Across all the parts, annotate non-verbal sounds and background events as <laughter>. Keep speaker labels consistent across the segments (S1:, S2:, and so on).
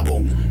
S1: Werbung.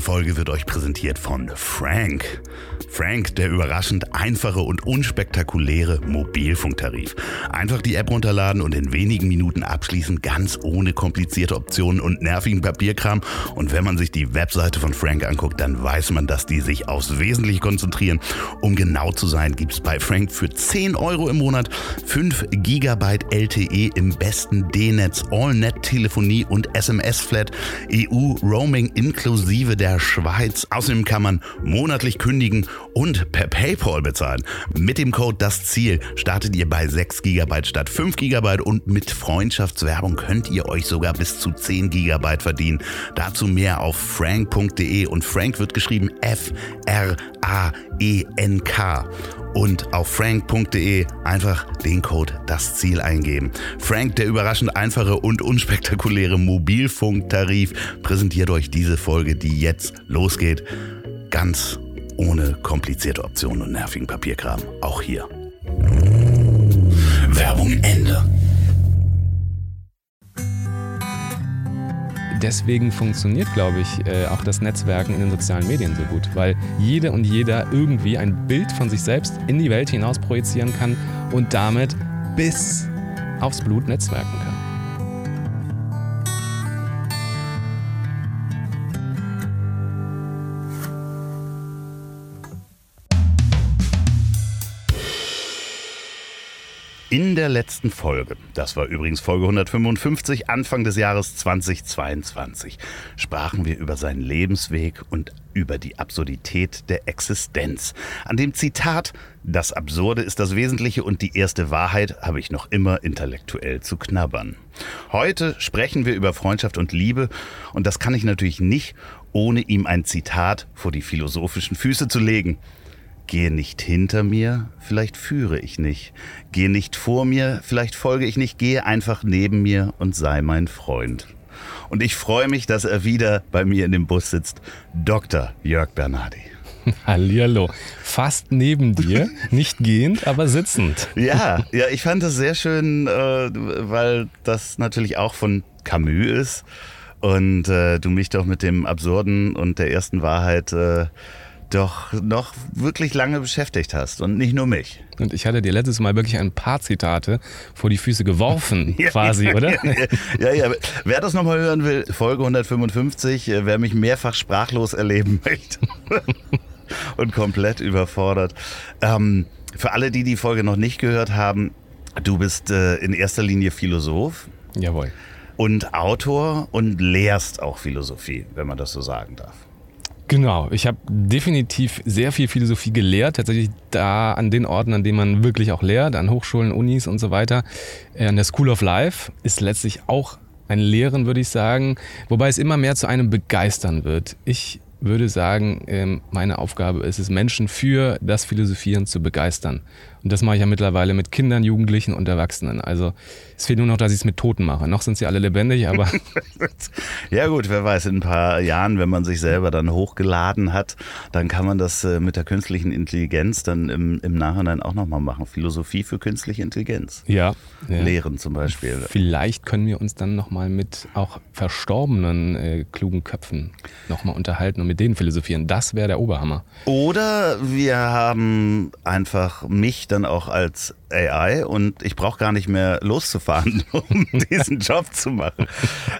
S1: Diese Folge wird euch präsentiert von Frank. Frank, der überraschend einfache und unspektakuläre Mobilfunktarif. Einfach die App runterladen und in wenigen Minuten abschließen, ganz ohne komplizierte Optionen und nervigen Papierkram. Und wenn man sich die Webseite von Frank anguckt, dann weiß man, dass die sich aufs Wesentliche konzentrieren. Um genau zu sein, gibt es bei Frank für 10 Euro im Monat 5 GB LTE im besten D-Netz, All-Net-Telefonie und SMS-Flat, EU-Roaming inklusive der Schweiz. Außerdem kann man monatlich kündigen und per PayPal bezahlen. Mit dem Code Das Ziel startet ihr bei 6 GB statt 5 GB und mit Freundschaftswerbung könnt ihr euch sogar bis zu 10 GB verdienen. Dazu mehr auf frank.de und Frank wird geschrieben F-R-A-E-N-K und auf frank.de einfach den Code Das Ziel eingeben. Frank, der überraschend einfache und unspektakuläre Mobilfunktarif, präsentiert euch diese Folge, die jetzt losgeht. Ganz ohne komplizierte Optionen und nervigen Papierkram. Auch hier. Werbung Ende.
S2: Deswegen funktioniert, glaube ich, äh, auch das Netzwerken in den sozialen Medien so gut, weil jede und jeder irgendwie ein Bild von sich selbst in die Welt hinaus projizieren kann und damit bis aufs Blut netzwerken kann.
S1: In der letzten Folge, das war übrigens Folge 155, Anfang des Jahres 2022, sprachen wir über seinen Lebensweg und über die Absurdität der Existenz. An dem Zitat, das Absurde ist das Wesentliche und die erste Wahrheit habe ich noch immer intellektuell zu knabbern. Heute sprechen wir über Freundschaft und Liebe und das kann ich natürlich nicht, ohne ihm ein Zitat vor die philosophischen Füße zu legen. Gehe nicht hinter mir, vielleicht führe ich nicht. Gehe nicht vor mir, vielleicht folge ich nicht. Gehe einfach neben mir und sei mein Freund. Und ich freue mich, dass er wieder bei mir in dem Bus sitzt. Dr. Jörg Bernardi. <laughs>
S2: Hallihallo. Fast neben dir, <laughs> nicht gehend, aber sitzend.
S1: Ja, <laughs> ja, ich fand das sehr schön, äh, weil das natürlich auch von Camus ist und äh, du mich doch mit dem Absurden und der ersten Wahrheit äh, doch noch wirklich lange beschäftigt hast und nicht nur mich.
S2: Und ich hatte dir letztes Mal wirklich ein paar Zitate vor die Füße geworfen, <laughs> quasi, oder?
S1: ja, ja. Wer das nochmal hören will, Folge 155, äh, wer mich mehrfach sprachlos erleben <laughs> möchte und komplett überfordert. Ähm, für alle, die die Folge noch nicht gehört haben, du bist äh, in erster Linie Philosoph.
S2: Jawohl.
S1: Und Autor und lehrst auch Philosophie, wenn man das so sagen darf.
S2: Genau, ich habe definitiv sehr viel Philosophie gelehrt, tatsächlich da an den Orten, an denen man wirklich auch lehrt, an Hochschulen, Unis und so weiter. Äh, an der School of Life ist letztlich auch ein Lehren, würde ich sagen, wobei es immer mehr zu einem Begeistern wird. Ich würde sagen, ähm, meine Aufgabe ist es, Menschen für das Philosophieren zu begeistern. Und das mache ich ja mittlerweile mit Kindern, Jugendlichen und Erwachsenen. Also es fehlt nur noch, dass ich es mit Toten mache. Noch sind sie alle lebendig, aber. <laughs> <laughs>
S1: ja, gut, wer weiß, in ein paar Jahren, wenn man sich selber dann hochgeladen hat, dann kann man das äh, mit der künstlichen Intelligenz dann im, im Nachhinein auch nochmal machen. Philosophie für künstliche Intelligenz.
S2: Ja. ja.
S1: Lehren zum Beispiel.
S2: Vielleicht können wir uns dann nochmal mit auch verstorbenen äh, klugen Köpfen nochmal unterhalten und mit denen philosophieren. Das wäre der Oberhammer.
S1: Oder wir haben einfach mich dann auch als AI und ich brauche gar nicht mehr loszufahren, <laughs> um diesen Job zu machen.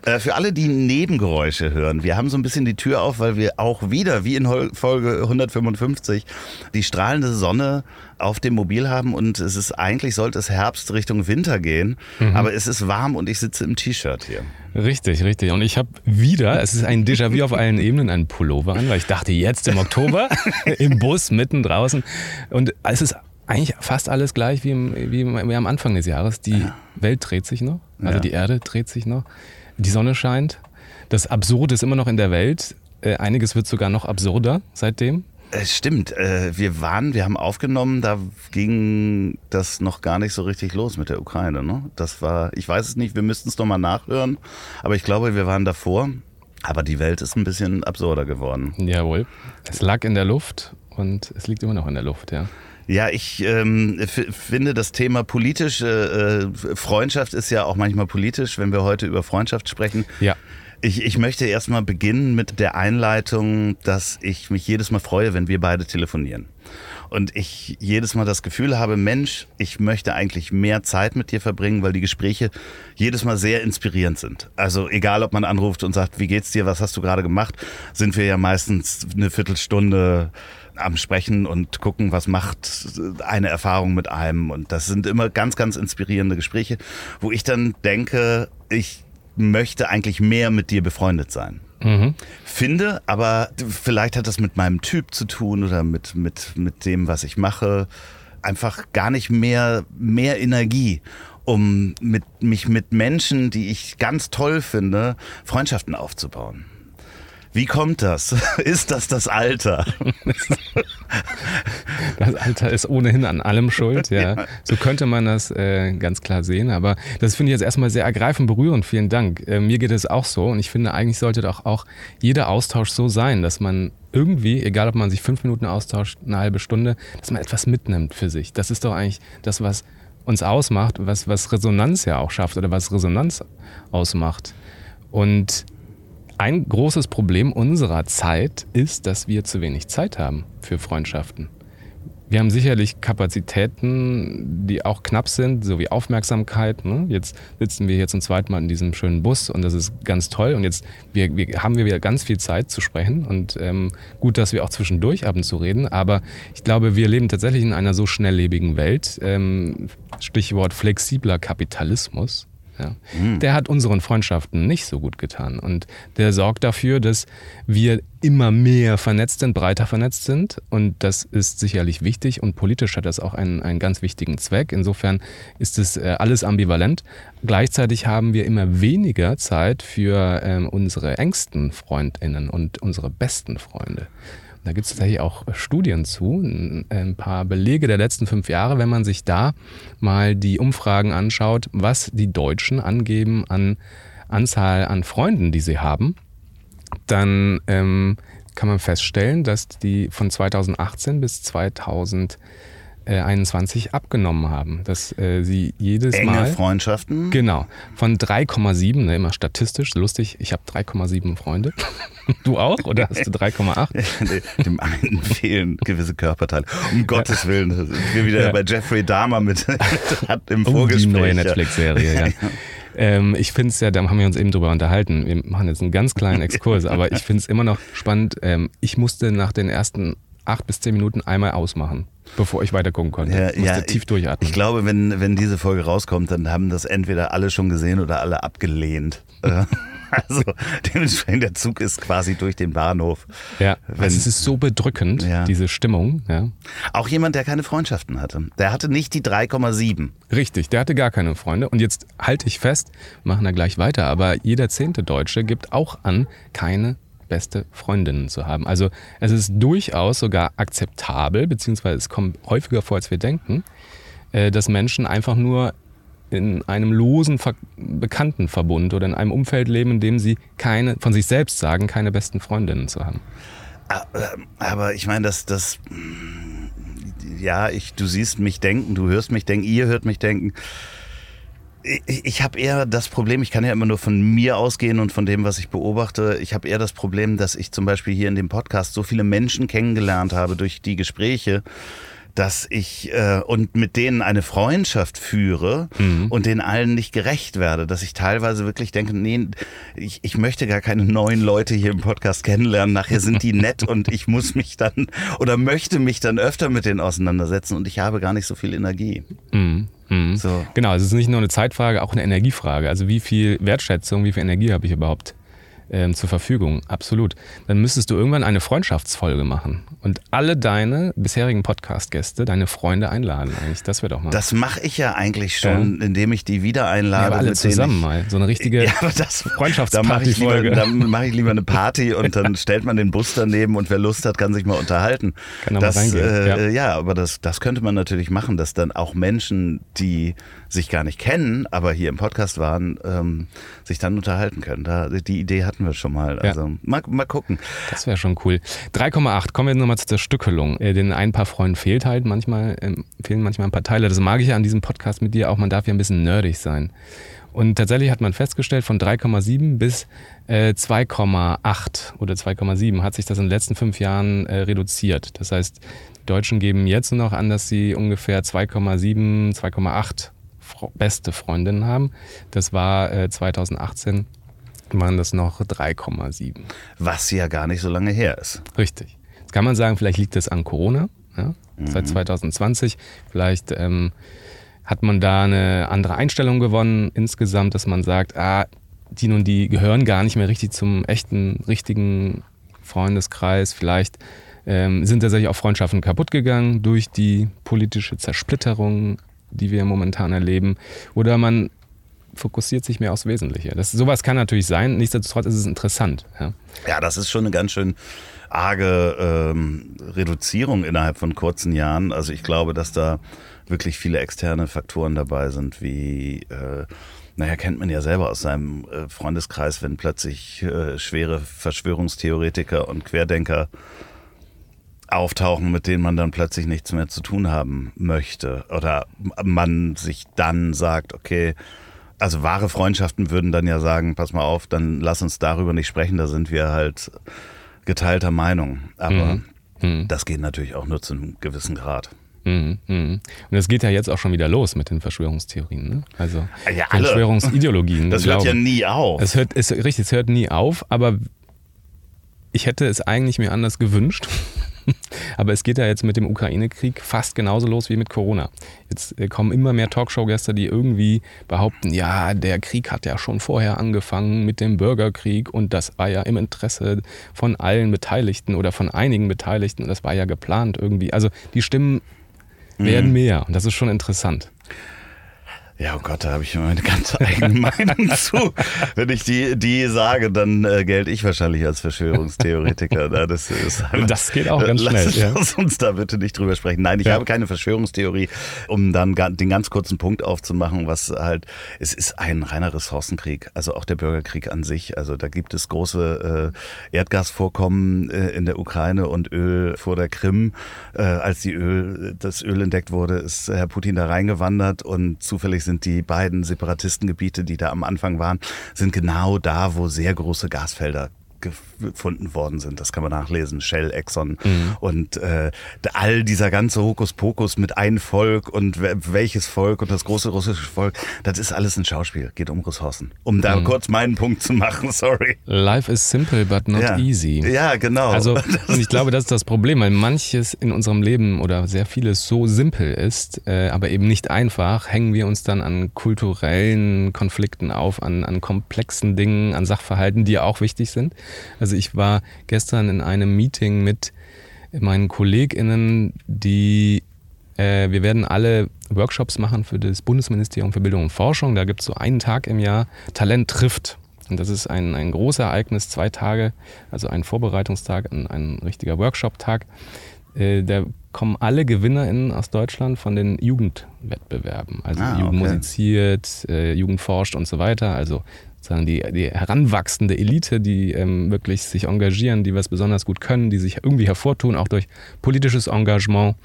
S1: Äh, für alle, die Nebengeräusche hören, wir haben so ein bisschen die Tür auf, weil wir auch wieder, wie in Folge 155, die strahlende Sonne auf dem Mobil haben und es ist eigentlich sollte es Herbst Richtung Winter gehen, mhm. aber es ist warm und ich sitze im T-Shirt hier.
S2: Richtig, richtig. Und ich habe wieder, es ist ein Déjà-vu auf allen Ebenen, einen Pullover an, weil ich dachte, jetzt im Oktober <laughs> im Bus mitten draußen und es ist eigentlich fast alles gleich wie, im, wie, wie am Anfang des Jahres. Die ja. Welt dreht sich noch, also ja. die Erde dreht sich noch, die Sonne scheint. Das Absurde ist immer noch in der Welt. Äh, einiges wird sogar noch absurder seitdem.
S1: Es stimmt. Äh, wir waren, wir haben aufgenommen, da ging das noch gar nicht so richtig los mit der Ukraine. Ne? Das war, ich weiß es nicht, wir müssten es nochmal nachhören, aber ich glaube, wir waren davor. Aber die Welt ist ein bisschen absurder geworden.
S2: Jawohl. Es lag in der Luft und es liegt immer noch in der Luft, ja.
S1: Ja, ich ähm, finde das Thema politisch, äh, äh, Freundschaft ist ja auch manchmal politisch, wenn wir heute über Freundschaft sprechen.
S2: Ja.
S1: Ich, ich möchte erstmal beginnen mit der Einleitung, dass ich mich jedes Mal freue, wenn wir beide telefonieren. Und ich jedes Mal das Gefühl habe, Mensch, ich möchte eigentlich mehr Zeit mit dir verbringen, weil die Gespräche jedes Mal sehr inspirierend sind. Also egal, ob man anruft und sagt, wie geht's dir, was hast du gerade gemacht, sind wir ja meistens eine Viertelstunde am Sprechen und gucken, was macht eine Erfahrung mit einem. Und das sind immer ganz, ganz inspirierende Gespräche, wo ich dann denke, ich möchte eigentlich mehr mit dir befreundet sein. Mhm. Finde, aber vielleicht hat das mit meinem Typ zu tun oder mit, mit, mit dem, was ich mache. Einfach gar nicht mehr, mehr Energie, um mit, mich mit Menschen, die ich ganz toll finde, Freundschaften aufzubauen. Wie kommt das? <laughs> Ist das das Alter? <laughs>
S2: Das Alter ist ohnehin an allem schuld, ja. ja. So könnte man das äh, ganz klar sehen. Aber das finde ich jetzt erstmal sehr ergreifend berührend. Vielen Dank. Äh, mir geht es auch so. Und ich finde, eigentlich sollte doch auch jeder Austausch so sein, dass man irgendwie, egal ob man sich fünf Minuten austauscht, eine halbe Stunde, dass man etwas mitnimmt für sich. Das ist doch eigentlich das, was uns ausmacht, was, was Resonanz ja auch schafft oder was Resonanz ausmacht. Und ein großes Problem unserer Zeit ist, dass wir zu wenig Zeit haben für Freundschaften. Wir haben sicherlich Kapazitäten, die auch knapp sind, sowie Aufmerksamkeit. Ne? Jetzt sitzen wir hier zum zweiten Mal in diesem schönen Bus und das ist ganz toll. Und jetzt wir, wir haben wir wieder ganz viel Zeit zu sprechen und ähm, gut, dass wir auch zwischendurch haben zu reden. Aber ich glaube, wir leben tatsächlich in einer so schnelllebigen Welt. Ähm, Stichwort flexibler Kapitalismus. Ja. Mhm. Der hat unseren Freundschaften nicht so gut getan. Und der sorgt dafür, dass wir immer mehr vernetzt sind, breiter vernetzt sind. Und das ist sicherlich wichtig. Und politisch hat das auch einen, einen ganz wichtigen Zweck. Insofern ist es äh, alles ambivalent. Gleichzeitig haben wir immer weniger Zeit für ähm, unsere engsten Freundinnen und unsere besten Freunde. Da gibt es tatsächlich auch Studien zu, ein paar Belege der letzten fünf Jahre, wenn man sich da mal die Umfragen anschaut, was die Deutschen angeben an Anzahl an Freunden, die sie haben, dann ähm, kann man feststellen, dass die von 2018 bis 2000 21 abgenommen haben. Dass äh, sie jedes
S1: Enge
S2: Mal.
S1: Freundschaften?
S2: Genau. Von 3,7, ne, immer statistisch, lustig, ich habe 3,7 Freunde. <laughs> du auch? Oder hast du 3,8? <laughs>
S1: Dem einen <laughs> fehlen gewisse Körperteile. Um Gottes Willen, sind wir wieder ja. bei Jeffrey Dahmer mit hat im oh, Vorgespräch.
S2: Die neue Netflix-Serie, ja. ja. Ähm, ich finde es ja, da haben wir uns eben drüber unterhalten. Wir machen jetzt einen ganz kleinen Exkurs, aber ich finde es immer noch spannend. Ähm, ich musste nach den ersten acht bis zehn Minuten einmal ausmachen bevor ich weiter gucken konnte. Ja, ich musste ja, tief durchatmen.
S1: Ich glaube, wenn, wenn diese Folge rauskommt, dann haben das entweder alle schon gesehen oder alle abgelehnt. <laughs> Äh, also dementsprechend der Zug ist quasi durch den Bahnhof.
S2: Ja, wenn, es ist so bedrückend, ja. diese Stimmung. Ja.
S1: Auch jemand, der keine Freundschaften hatte. Der hatte nicht die 3,7.
S2: Richtig, der hatte gar keine Freunde. Und jetzt halte ich fest, machen da gleich weiter, aber jeder zehnte Deutsche gibt auch an, keine beste Freundinnen zu haben. Also es ist durchaus sogar akzeptabel, beziehungsweise es kommt häufiger vor, als wir denken, äh, dass Menschen einfach nur in einem losen Ver Bekanntenverbund oder in einem Umfeld leben, in dem sie keine, von sich selbst sagen, keine besten Freundinnen zu haben.
S1: Ah, aber ich meine, dass das, ja, ich, du siehst mich denken, du hörst mich denken, ihr hört mich denken ich, ich habe eher das Problem, ich kann ja immer nur von mir ausgehen und von dem, was ich beobachte. Ich habe eher das Problem, dass ich zum Beispiel hier in dem Podcast so viele Menschen kennengelernt habe durch die Gespräche, dass ich äh, und mit denen eine Freundschaft führe mhm. und den allen nicht gerecht werde, dass ich teilweise wirklich denke, nee, ich, ich möchte gar keine neuen Leute hier im Podcast kennenlernen, nachher sind die nett und ich muss mich dann oder möchte mich dann öfter mit denen auseinandersetzen und ich habe gar nicht so viel Energie.
S2: Mhm. Mhm. So. Genau, es ist nicht nur eine Zeitfrage, auch eine Energiefrage. Also wie viel Wertschätzung, wie viel Energie habe ich überhaupt ähm, zur Verfügung. Absolut. Dann müsstest du irgendwann eine Freundschaftsfolge machen und alle deine bisherigen Podcast-Gäste, deine Freunde einladen. Eigentlich, das wäre doch mal.
S1: Das mache ich ja eigentlich schon, ja. indem ich die wieder einlade. Ja, aber
S2: alle zusammen ich, mal. So eine richtige <laughs> ja, Freundschaftsparty-Folge.
S1: Da mache ich, lieber eine Party und dann stellt man den Bus daneben und wer Lust hat, kann sich mal unterhalten.
S2: Kann das, mal reingehen.
S1: Äh, ja. ja, aber das, das könnte man natürlich machen, dass dann auch Menschen, die sich gar nicht kennen, aber hier im Podcast waren, ähm, sich dann unterhalten können. Da, die Idee hatten wir schon mal. Also ja. mal, mal gucken.
S2: Das wäre schon cool. 3,8. Kommen wir nochmal zu der Stückelung. Äh, den ein paar Freunden fehlt halt manchmal, äh, fehlen manchmal ein paar Teile. Das mag ich ja an diesem Podcast mit dir auch. Man darf ja ein bisschen nerdig sein. Und tatsächlich hat man festgestellt, von 3,7 bis äh, 2,8 oder 2,7 hat sich das in den letzten fünf Jahren äh, reduziert. Das heißt, die Deutschen geben jetzt nur noch an, dass sie ungefähr 2,7, 2,8 beste Freundinnen haben. Das war äh, 2018 waren das noch 3,7.
S1: Was ja gar nicht so lange her ist.
S2: Richtig. Jetzt kann man sagen, vielleicht liegt das an Corona, ja? mhm. seit 2020. Vielleicht ähm, hat man da eine andere Einstellung gewonnen insgesamt, dass man sagt, ah, die nun die gehören gar nicht mehr richtig zum echten, richtigen Freundeskreis. Vielleicht ähm, sind tatsächlich auch Freundschaften kaputt gegangen durch die politische Zersplitterung, die wir momentan erleben. Oder man fokussiert sich mehr aufs Wesentliche. Das, sowas kann natürlich sein, nichtsdestotrotz ist es interessant. Ja,
S1: ja das ist schon eine ganz schön arge ähm, Reduzierung innerhalb von kurzen Jahren. Also ich glaube, dass da wirklich viele externe Faktoren dabei sind, wie äh, naja, kennt man ja selber aus seinem äh, Freundeskreis, wenn plötzlich äh, schwere Verschwörungstheoretiker und Querdenker auftauchen, mit denen man dann plötzlich nichts mehr zu tun haben möchte. Oder man sich dann sagt, okay, also wahre Freundschaften würden dann ja sagen, pass mal auf, dann lass uns darüber nicht sprechen, da sind wir halt geteilter Meinung. Aber mhm. Mhm. das geht natürlich auch nur zu einem gewissen Grad.
S2: Mhm, mhm. Und es geht ja jetzt auch schon wieder los mit den Verschwörungstheorien. Ne? Also
S1: ja,
S2: Verschwörungsideologien.
S1: Das hört ja nie auf.
S2: Es hört, es, richtig, es hört nie auf, aber ich hätte es eigentlich mir anders gewünscht. <laughs> Aber es geht ja jetzt mit dem Ukraine-Krieg fast genauso los wie mit Corona. Jetzt äh, kommen immer mehr Talkshow-Gäste, die irgendwie behaupten, ja, der Krieg hat ja schon vorher angefangen mit dem Bürgerkrieg und das war ja im Interesse von allen Beteiligten oder von einigen Beteiligten und das war ja geplant irgendwie. Also die Stimmen werden mhm. mehr. Und das ist schon interessant.
S1: Ja, oh Gott, da habe ich meine ganz <laughs> eigene Meinung zu. Wenn ich die, die sage, dann äh, gelte ich wahrscheinlich als Verschwörungstheoretiker.
S2: das, ist, <laughs> das geht auch ganz schnell. Lass
S1: ja. uns da bitte nicht drüber sprechen. Nein, ich ja. habe keine Verschwörungstheorie, um dann den ganz kurzen Punkt aufzumachen, was halt, es ist ein reiner Ressourcenkrieg, also auch der Bürgerkrieg an sich. Also da gibt es große äh, Erdgasvorkommen äh, in der Ukraine und Öl vor der Krim. Äh, als die Öl, das Öl entdeckt wurde, ist Herr Putin da reingewandert und zufällig sind sind die beiden Separatistengebiete, die da am Anfang waren, sind genau da, wo sehr große Gasfelder gefunden worden sind. Das kann man nachlesen. Shell, Exxon mhm. und äh, all dieser ganze Hokuspokus mit ein Volk und welches Volk und das große russische Volk, das ist alles ein Schauspiel. Geht um Ressourcen. Um da mhm. kurz meinen Punkt zu machen, <laughs> sorry.
S2: Life is simple, but not
S1: ja.
S2: easy.
S1: Ja, genau.
S2: Also, <laughs> und ich glaube, das ist das Problem, weil manches in unserem Leben oder sehr vieles so simpel ist, äh, aber eben nicht einfach, hängen wir uns dann an kulturellen Konflikten auf, an, an komplexen Dingen, an Sachverhalten, die auch wichtig sind. Also ich war gestern in einem Meeting mit meinen KollegInnen, die äh, wir werden alle Workshops machen für das Bundesministerium für Bildung und Forschung. Da gibt es so einen Tag im Jahr, Talent trifft. Und das ist ein, ein großes Ereignis, zwei Tage, also ein Vorbereitungstag, ein, ein richtiger Workshop-Tag. Äh, da kommen alle GewinnerInnen aus Deutschland von den Jugendwettbewerben. Also ah, Jugend okay. musiziert, äh, Jugend forscht und so weiter. Also sozusagen die, die heranwachsende Elite, die ähm, wirklich sich engagieren, die was besonders gut können, die sich irgendwie hervortun, auch durch politisches Engagement.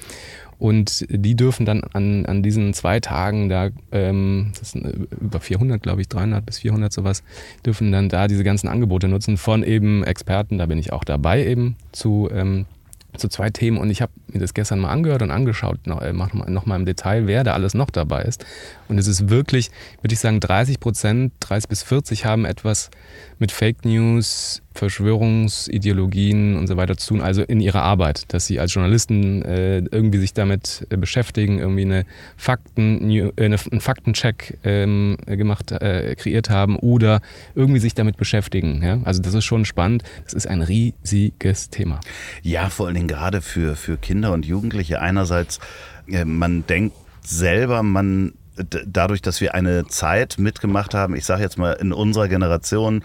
S2: Und die dürfen dann an, an diesen zwei Tagen, da, ähm, das sind über 400, glaube ich, 300 bis 400 sowas, dürfen dann da diese ganzen Angebote nutzen von eben Experten, da bin ich auch dabei eben, zu ähm, zu zwei Themen und ich habe mir das gestern mal angehört und angeschaut, noch, äh, noch mal im Detail, wer da alles noch dabei ist. Und es ist wirklich, würde ich sagen, 30 Prozent, 30 bis 40 haben etwas mit Fake News, Verschwörungsideologien und so weiter zu tun, also in ihrer Arbeit, dass sie als Journalisten äh, irgendwie sich damit äh, beschäftigen, irgendwie eine Fakten, äh, eine, einen Faktencheck ähm, gemacht, äh, kreiert haben oder irgendwie sich damit beschäftigen. Ja? Also das ist schon spannend. Das ist ein riesiges Thema.
S1: Ja, vor allen Dingen gerade für, für Kinder und Jugendliche. Einerseits, äh, man denkt selber, man dadurch, dass wir eine Zeit mitgemacht haben, ich sage jetzt mal in unserer Generation,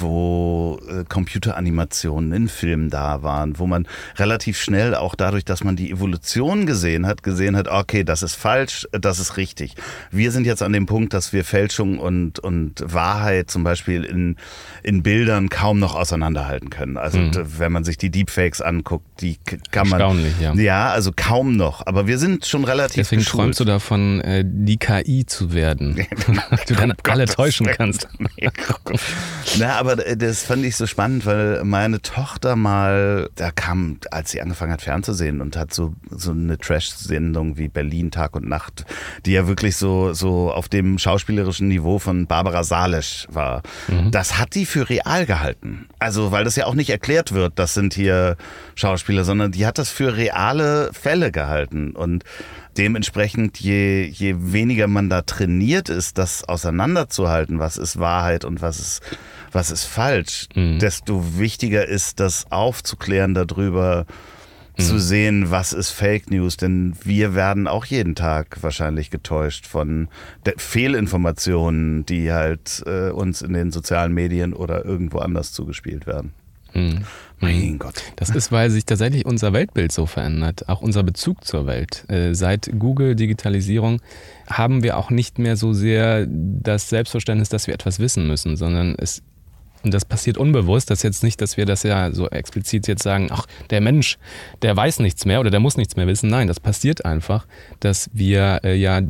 S1: wo äh, Computeranimationen in Filmen da waren, wo man relativ schnell auch dadurch, dass man die Evolution gesehen hat, gesehen hat, okay, das ist falsch, das ist richtig. Wir sind jetzt an dem Punkt, dass wir Fälschung und, und Wahrheit zum Beispiel in, in Bildern kaum noch auseinanderhalten können. Also mhm. wenn man sich die Deepfakes anguckt, die kann man...
S2: Erstaunlich, ja.
S1: Ja, also kaum noch. Aber wir sind schon relativ
S2: Deswegen geschult. träumst du davon, äh, die KI zu werden. <laughs> <laughs> du dann alle täuschen kannst. <laughs>
S1: Na, aber äh, das fand ich so spannend, weil meine Tochter mal, da kam, als sie angefangen hat fernzusehen und hat so, so eine Trash-Sendung wie Berlin Tag und Nacht, die ja wirklich so, so auf dem schauspielerischen Niveau von Barbara Salisch war. Mhm. Das hat die für real gehalten. Also, weil das ja auch nicht erklärt wird, das sind hier Schauspieler, sondern die hat das für reale Fälle gehalten. Und dementsprechend, je, je weniger man da trainiert ist, das auseinanderzuhalten, was ist Wahrheit und was ist, was ist falsch, mhm. desto wichtiger ist, das aufzuklären darüber, mhm. zu sehen, was ist Fake News, denn wir werden auch jeden Tag wahrscheinlich getäuscht von Fehlinformationen, die halt äh, uns in den sozialen Medien oder irgendwo anders zugespielt werden.
S2: Mhm. Mein Gott. Das ist, weil sich tatsächlich unser Weltbild so verändert, auch unser Bezug zur Welt. Äh, seit Google Digitalisierung haben wir auch nicht mehr so sehr das Selbstverständnis, dass wir etwas wissen müssen, sondern es und das passiert unbewusst. Das ist jetzt nicht, dass wir das ja so explizit jetzt sagen, ach, der Mensch, der weiß nichts mehr oder der muss nichts mehr wissen. Nein, das passiert einfach, dass wir äh, ja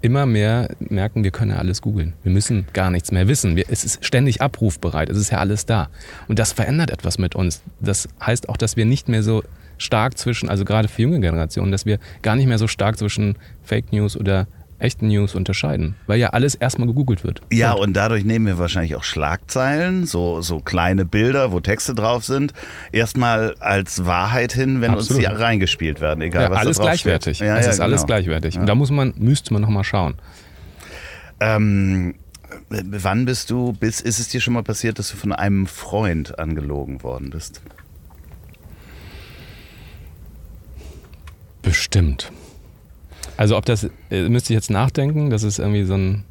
S2: immer mehr merken, wir können ja alles googeln. Wir müssen gar nichts mehr wissen. Wir, es ist ständig abrufbereit. Es ist ja alles da. Und das verändert etwas mit uns. Das heißt auch, dass wir nicht mehr so stark zwischen, also gerade für junge Generationen, dass wir gar nicht mehr so stark zwischen Fake News oder echten News unterscheiden, weil ja alles erstmal gegoogelt wird.
S1: Ja, und, und dadurch nehmen wir wahrscheinlich auch Schlagzeilen, so, so kleine Bilder, wo Texte drauf sind, erstmal als Wahrheit hin, wenn Absolut. uns die reingespielt werden, egal
S2: ja,
S1: was
S2: alles
S1: da
S2: gleichwertig. Ja, es ja, ist genau. alles gleichwertig. Und da muss man, müsste man nochmal schauen.
S1: Ähm, wann bist du, bis, ist es dir schon mal passiert, dass du von einem Freund angelogen worden bist?
S2: Bestimmt. Also ob das, äh, müsste ich jetzt nachdenken, dass es irgendwie so ein,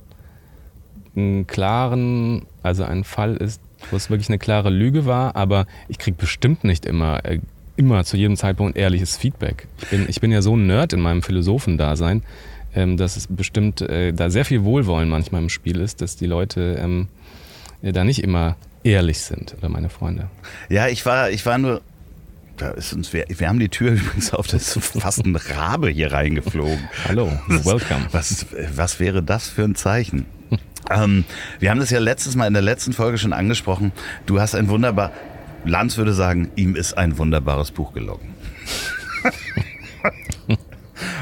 S2: einen klaren, also ein Fall ist, wo es wirklich eine klare Lüge war, aber ich kriege bestimmt nicht immer, äh, immer zu jedem Zeitpunkt ehrliches Feedback. Ich bin, ich bin ja so ein Nerd in meinem Philosophendasein, ähm, dass es bestimmt äh, da sehr viel Wohlwollen manchmal im Spiel ist, dass die Leute ähm, da nicht immer ehrlich sind oder meine Freunde.
S1: Ja, ich war, ich war nur da ist uns, wir, wir haben die Tür <laughs> übrigens auf, da ist fast ein Rabe hier reingeflogen. <laughs>
S2: Hallo, welcome.
S1: Was, was wäre das für ein Zeichen? <laughs> ähm, wir haben das ja letztes Mal in der letzten Folge schon angesprochen. Du hast ein wunderbar, Lanz würde sagen, ihm ist ein wunderbares Buch gelungen.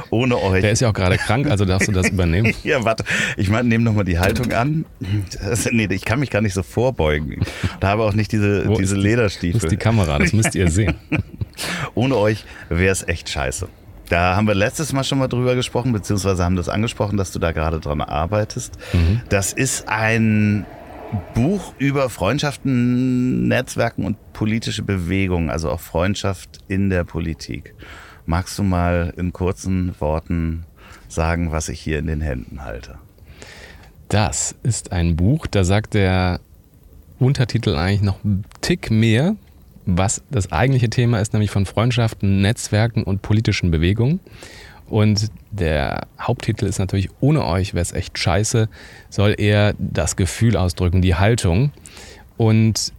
S1: Ohne euch.
S2: Der ist ja auch gerade krank, also darfst du das <laughs> übernehmen.
S1: ja, warte. Ich meine, nehme nochmal die Haltung an. Das, <laughs> nee, ich kann mich gar nicht so vorbeugen. Da habe auch nicht diese, Wo diese ist, Lederstiefel.
S2: Wo ist die Kamera? Das müsst ihr sehen. <laughs>
S1: ohne euch wäre es echt scheiße. Da haben wir letztes Mal schon mal drüber gesprochen, beziehungsweise haben das angesprochen, dass du da gerade dran arbeitest. Mhm. Das ist ein Buch über Freundschaften, Netzwerken und politische Bewegungen, also auch Freundschaft in der Politik. Magst du mal in kurzen Worten sagen, was ich hier in den Händen halte?
S2: Das ist ein Buch, da sagt der Untertitel eigentlich noch einen Tick mehr, was das eigentliche Thema ist, nämlich von Freundschaften, Netzwerken und politischen Bewegungen. Und der Haupttitel ist natürlich, ohne euch wäre es echt scheiße, soll eher das Gefühl ausdrücken, die Haltung. Und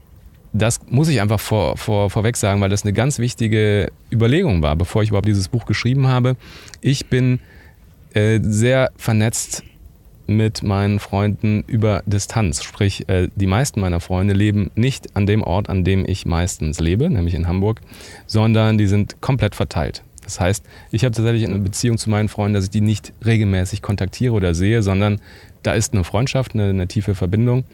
S2: das muss ich einfach vor, vor, vorweg sagen, weil das eine ganz wichtige Überlegung war, bevor ich überhaupt dieses Buch geschrieben habe. Ich bin äh, sehr vernetzt mit meinen Freunden über Distanz. Sprich, äh, die meisten meiner Freunde leben nicht an dem Ort, an dem ich meistens lebe, nämlich in Hamburg, sondern die sind komplett verteilt. Das heißt, ich habe tatsächlich eine Beziehung zu meinen Freunden, dass ich die nicht regelmäßig kontaktiere oder sehe, sondern da ist eine Freundschaft, eine, eine tiefe Verbindung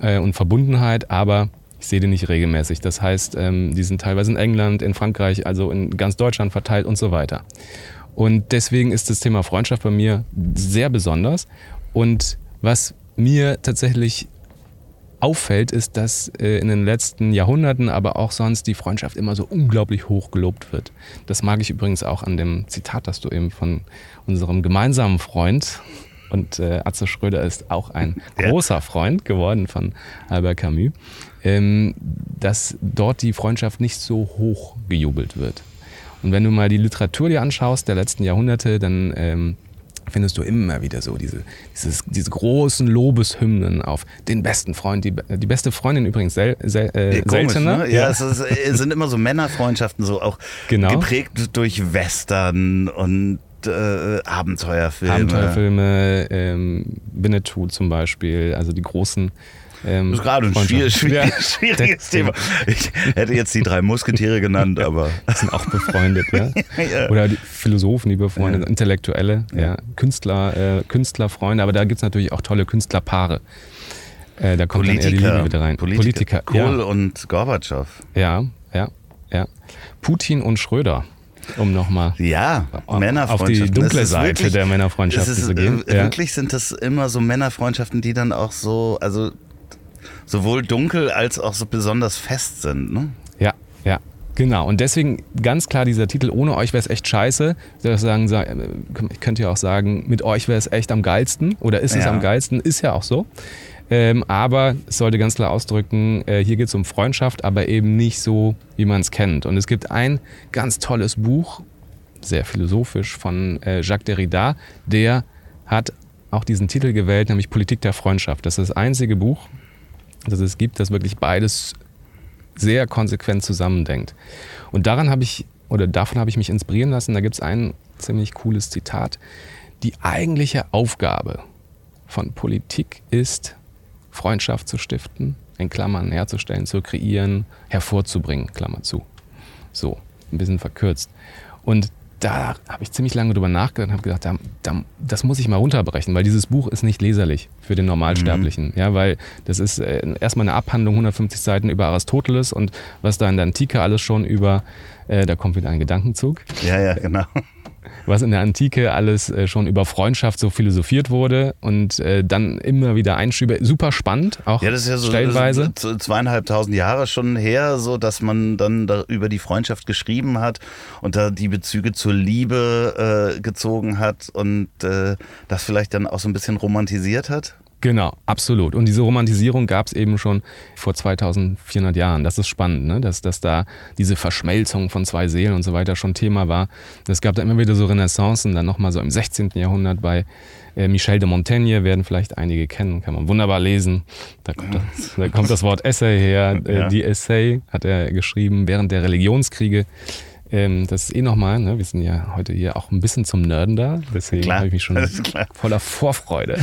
S2: äh, und Verbundenheit, aber ich sehe die nicht regelmäßig. Das heißt, ähm, die sind teilweise in England, in Frankreich, also in ganz Deutschland verteilt und so weiter. Und deswegen ist das Thema Freundschaft bei mir sehr besonders. Und was mir tatsächlich auffällt, ist, dass äh, in den letzten Jahrhunderten, aber auch sonst die Freundschaft immer so unglaublich hoch gelobt wird. Das mag ich übrigens auch an dem Zitat, das du eben von unserem gemeinsamen Freund Und äh, Atze Schröder ist auch ein <laughs> ja. großer Freund geworden von Albert Camus, ähm, dass dort die Freundschaft nicht so hoch gejubelt wird. Und wenn du mal die Literatur dir anschaust der letzten Jahrhunderte, dann ähm, findest du immer wieder so diese, dieses, diese großen Lobeshymnen auf den besten Freund, die, die beste Freundin übrigens sel, sel, äh, Komisch, seltener.
S1: Ne? Ja, ja. Es, ist, es, sind immer so Männerfreundschaften, so auch <laughs> genau. geprägt durch Western und äh, Abenteuerfilme.
S2: Abenteuerfilme, ähm, Winnetou zum Beispiel, also die großen
S1: ähm, das ist gerade ein schwierig, schwierig, ja. schwieriges Thema. Ich hätte jetzt die drei Musketiere genannt, <laughs> aber.
S2: sind auch befreundet, ja. <laughs> ja. Oder die Philosophen, die befreundet, ja. Intellektuelle, ja. Künstler, äh, Künstlerfreunde, aber da gibt es natürlich auch tolle Künstlerpaare. Äh, da kommt Politiker, dann eher die Liebe wieder rein.
S1: Politiker. Politiker. Kohl und Gorbatschow.
S2: Ja, ja, ja. Putin und Schröder um nochmal
S1: ja,
S2: auf die dunkle Seite wirklich, der Männerfreundschaften zu gehen.
S1: Äh, wirklich sind das immer so Männerfreundschaften, die dann auch so, also sowohl dunkel als auch so besonders fest sind. Ne?
S2: Ja, ja. Genau, und deswegen ganz klar dieser Titel, ohne euch wäre es echt scheiße. Sagen, ich könnte ja auch sagen, mit euch wäre es echt am geilsten oder ist es am geilsten, ist ja auch so. Ähm, aber es sollte ganz klar ausdrücken, äh, hier geht es um Freundschaft, aber eben nicht so, wie man es kennt. Und es gibt ein ganz tolles Buch, sehr philosophisch, von äh, Jacques Derrida, der hat auch diesen Titel gewählt, nämlich Politik der Freundschaft. Das ist das einzige Buch, dass es gibt, das wirklich beides sehr konsequent zusammendenkt. Und daran habe ich, oder davon habe ich mich inspirieren lassen. Da gibt es ein ziemlich cooles Zitat. Die eigentliche Aufgabe von Politik ist, Freundschaft zu stiften, in Klammern herzustellen, zu kreieren, hervorzubringen, Klammer zu. So, ein bisschen verkürzt. Und da habe ich ziemlich lange drüber nachgedacht und habe gedacht, da, da, das muss ich mal runterbrechen, weil dieses Buch ist nicht leserlich für den Normalsterblichen. Mhm. Ja, weil das ist äh, erstmal eine Abhandlung, 150 Seiten über Aristoteles und was da in der Antike alles schon über, äh, da kommt wieder ein Gedankenzug.
S1: Ja, ja, genau
S2: was in der Antike alles äh, schon über Freundschaft so philosophiert wurde und äh, dann immer wieder Einschübe. Super spannend, auch
S1: ja, das ist ja so, stellenweise. So zweieinhalbtausend Jahre schon her, so dass man dann da über die Freundschaft geschrieben hat und da die Bezüge zur Liebe äh, gezogen hat und äh, das vielleicht dann auch so ein bisschen romantisiert hat.
S2: Genau, absolut. Und diese Romantisierung gab es eben schon vor 2400 Jahren. Das ist spannend, ne? dass, dass da diese Verschmelzung von zwei Seelen und so weiter schon Thema war. Es gab da immer wieder so Renaissancen, dann nochmal so im 16. Jahrhundert bei äh, Michel de Montaigne, werden vielleicht einige kennen, kann man wunderbar lesen. Da kommt, das, da kommt das Wort Essay her. Äh. Die Essay hat er geschrieben während der Religionskriege. Ähm, das ist eh nochmal, ne? wir sind ja heute hier auch ein bisschen zum Nerden da, deswegen habe ich mich schon voller Vorfreude.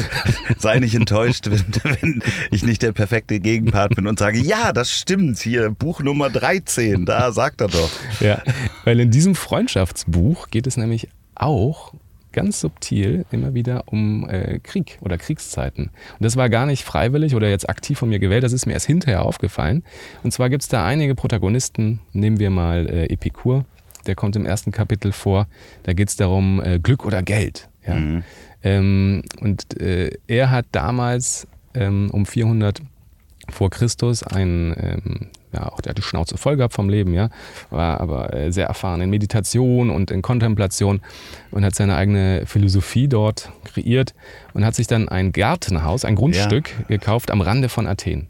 S2: <laughs>
S1: Sei nicht enttäuscht, wenn, wenn, ich nicht der perfekte Gegenpart bin und sage, ja, das stimmt, hier Buch Nummer 13, da sagt er doch.
S2: Ja, weil in diesem Freundschaftsbuch geht es nämlich auch ganz subtil immer wieder um äh, Krieg oder Kriegszeiten. Und das war gar nicht freiwillig oder jetzt aktiv von mir gewählt, das ist mir erst hinterher aufgefallen. Und zwar gibt es da einige Protagonisten, nehmen wir mal äh, Epikur, der kommt im ersten Kapitel vor, da geht es darum, äh, Glück oder Geld. Ja? Mhm. Ähm, und äh, er hat damals ähm, um 400 vor Christus ein ähm, ja, auch der hat die Schnauze voll gehabt vom Leben, ja, war aber äh, sehr erfahren in Meditation und in Kontemplation und hat seine eigene Philosophie dort kreiert und hat sich dann ein Gartenhaus, ein Grundstück ja. gekauft am Rande von Athen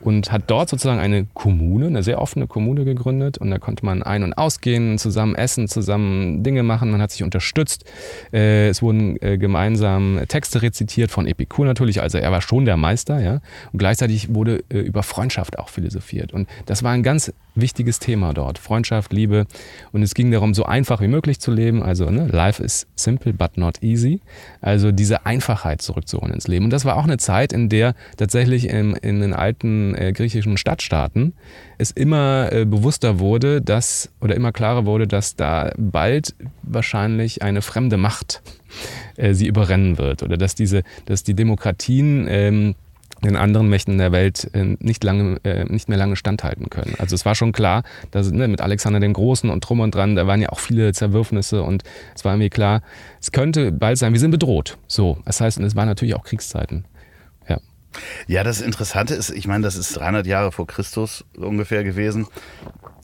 S2: und hat dort sozusagen eine Kommune, eine sehr offene Kommune gegründet. Und da konnte man ein- und ausgehen, zusammen essen, zusammen Dinge machen, man hat sich unterstützt. Äh, es wurden äh, gemeinsam Texte rezitiert von Epikur natürlich, also er war schon der Meister, ja, und gleichzeitig wurde äh, über Freundschaft auch philosophiert. Und das war ein ganz wichtiges Thema dort, Freundschaft, Liebe. Und es ging darum, so einfach wie möglich zu leben, also ne, life is simple but not easy, also diese Einfachheit zurückzuholen ins Leben. Und das war auch eine Zeit, in der tatsächlich in, in den alten äh, griechischen Stadtstaaten es immer äh, bewusster wurde, dass oder immer klarer wurde, dass da bald wahrscheinlich eine fremde Macht äh, sie überrennen wird oder dass diese, dass die Demokratien ähm, den anderen Mächten der Welt äh, nicht, lange, äh, nicht mehr lange standhalten können. Also es war schon klar, dass ne, mit Alexander dem Großen und drum und dran, da waren ja auch viele Zerwürfnisse und es war irgendwie klar, es könnte bald sein, wir sind bedroht. So, das heißt, und es waren natürlich auch Kriegszeiten.
S1: Ja, das Interessante ist, ich meine, das ist 300 Jahre vor Christus ungefähr gewesen.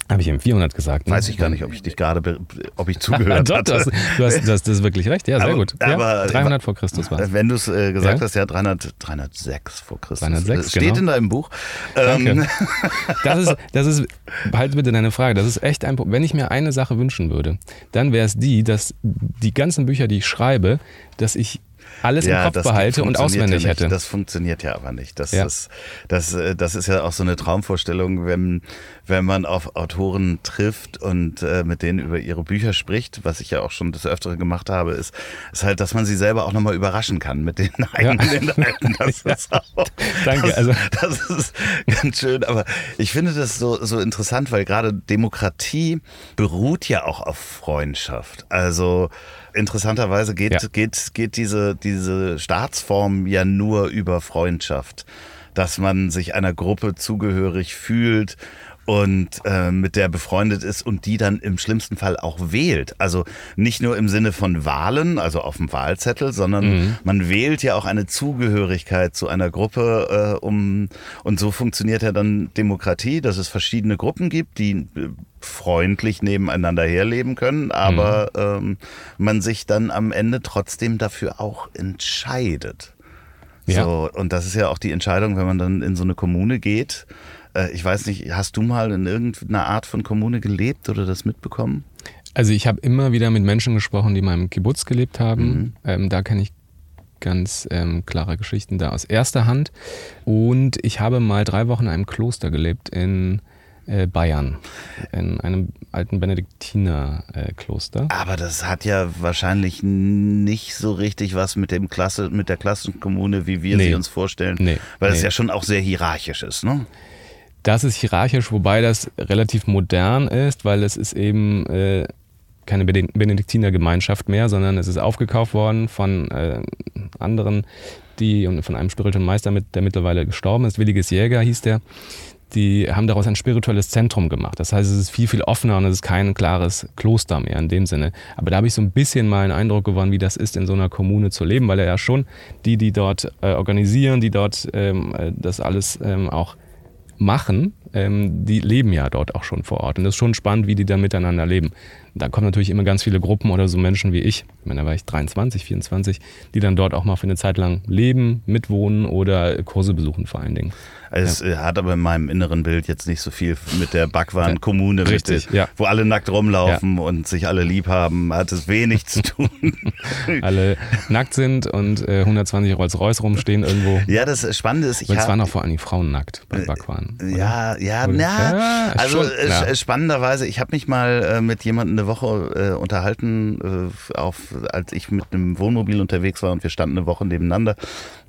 S2: Habe ich eben 400 gesagt.
S1: Ne? Weiß ich gar nicht, ob ich dich gerade, ob ich zugehört <laughs>
S2: habe. du, hast, du, hast, das ist wirklich recht. Ja, sehr
S1: aber,
S2: gut. Ja,
S1: aber,
S2: 300 vor Christus war es.
S1: Wenn du es äh, gesagt ja? hast, ja, 300, 306 vor Christus.
S2: 306,
S1: das steht genau. in deinem Buch.
S2: Danke. Ähm. <laughs> Das ist, das ist, halt bitte deine Frage, das ist echt ein Wenn ich mir eine Sache wünschen würde, dann wäre es die, dass die ganzen Bücher, die ich schreibe, dass ich alles ja, im Kopf behalte und auswendig
S1: ja
S2: hätte.
S1: Das funktioniert ja aber nicht. Das, ja. Ist, das, äh, das ist ja auch so eine Traumvorstellung, wenn, wenn man auf Autoren trifft und äh, mit denen über ihre Bücher spricht, was ich ja auch schon des Öfteren gemacht habe, ist, ist halt, dass man sie selber auch nochmal überraschen kann mit den eigenen <laughs> Inhalten. Das ist auch,
S2: Danke.
S1: Das,
S2: also.
S1: das ist ganz schön, aber ich finde das so, so interessant, weil gerade Demokratie beruht ja auch auf Freundschaft. Also interessanterweise geht, ja. geht, geht diese, diese Staatsform ja nur über Freundschaft. Dass man sich einer Gruppe zugehörig fühlt und äh, mit der befreundet ist und die dann im schlimmsten Fall auch wählt. Also nicht nur im Sinne von Wahlen, also auf dem Wahlzettel, sondern mhm. man wählt ja auch eine Zugehörigkeit zu einer Gruppe, äh, um und so funktioniert ja dann Demokratie, dass es verschiedene Gruppen gibt, die äh, freundlich nebeneinander herleben können, aber mhm. ähm, man sich dann am Ende trotzdem dafür auch entscheidet. Ja. So, und das ist ja auch die Entscheidung, wenn man dann in so eine Kommune geht. Äh, ich weiß nicht, hast du mal in irgendeiner Art von Kommune gelebt oder das mitbekommen?
S2: Also ich habe immer wieder mit Menschen gesprochen, die in meinem Kibbutz gelebt haben. Mhm. Ähm, da kenne ich ganz ähm, klare Geschichten da aus erster Hand. Und ich habe mal drei Wochen in einem Kloster gelebt in äh, Bayern, in einem alten Benediktinerkloster. Äh,
S1: Aber das hat ja wahrscheinlich nicht so richtig was mit dem Klasse, mit der Klassenkommune, wie wir nee. sie uns vorstellen, nee. weil es nee. ja schon auch sehr hierarchisch ist, ne?
S2: Das ist hierarchisch, wobei das relativ modern ist, weil es ist eben äh, keine Benediktinergemeinschaft mehr, sondern es ist aufgekauft worden von äh, anderen, die und von einem spirituellen Meister, mit, der mittlerweile gestorben ist, Williges Jäger hieß der die haben daraus ein spirituelles Zentrum gemacht. Das heißt, es ist viel, viel offener und es ist kein klares Kloster mehr in dem Sinne. Aber da habe ich so ein bisschen mal einen Eindruck gewonnen, wie das ist, in so einer Kommune zu leben, weil ja schon die, die dort äh, organisieren, die dort ähm, äh, das alles ähm, auch machen, die leben ja dort auch schon vor Ort. Und das ist schon spannend, wie die da miteinander leben. Da kommen natürlich immer ganz viele Gruppen oder so Menschen wie ich, ich meine, da war ich 23, 24, die dann dort auch mal für eine Zeit lang leben, mitwohnen oder Kurse besuchen vor allen Dingen.
S1: Es ja. hat aber in meinem inneren Bild jetzt nicht so viel mit der Backwaren-Kommune, Richtig, ja. wo alle nackt rumlaufen ja. und sich alle lieb haben, hat es wenig zu tun. <laughs>
S2: alle nackt sind und äh, 120 Rolls-Royce rumstehen irgendwo.
S1: Ja, das Spannende ist,
S2: ich. Es waren auch vor allem Frauen nackt bei äh, Backwaren.
S1: Ja, ja, na, also schon, äh, spannenderweise, ich habe mich mal äh, mit jemandem eine Woche äh, unterhalten, äh, auf, als ich mit einem Wohnmobil unterwegs war und wir standen eine Woche nebeneinander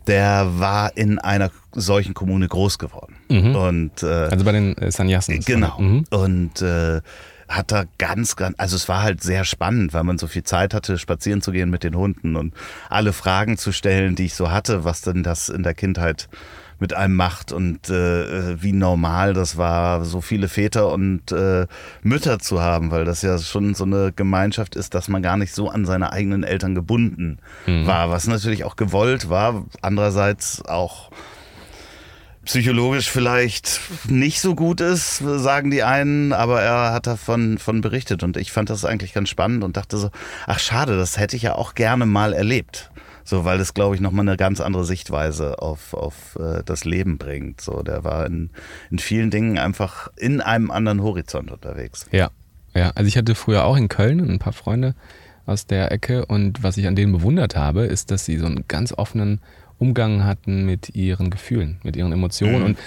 S1: der war in einer solchen Kommune groß geworden.
S2: Mhm. Und, äh, also bei den äh, Sanyasen.
S1: Genau. Mhm. Und äh, hat da ganz, ganz, also es war halt sehr spannend, weil man so viel Zeit hatte, spazieren zu gehen mit den Hunden und alle Fragen zu stellen, die ich so hatte, was denn das in der Kindheit mit einem macht und äh, wie normal das war, so viele Väter und äh, Mütter zu haben, weil das ja schon so eine Gemeinschaft ist, dass man gar nicht so an seine eigenen Eltern gebunden mhm. war, was natürlich auch gewollt war, andererseits auch psychologisch vielleicht nicht so gut ist, sagen die einen, aber er hat davon von berichtet und ich fand das eigentlich ganz spannend und dachte so, ach schade, das hätte ich ja auch gerne mal erlebt. So, weil es, glaube ich, nochmal eine ganz andere Sichtweise auf, auf äh, das Leben bringt. So, der war in, in vielen Dingen einfach in einem anderen Horizont unterwegs.
S2: Ja, ja. Also ich hatte früher auch in Köln ein paar Freunde aus der Ecke und was ich an denen bewundert habe, ist, dass sie so einen ganz offenen Umgang hatten mit ihren Gefühlen, mit ihren Emotionen. Mhm. Und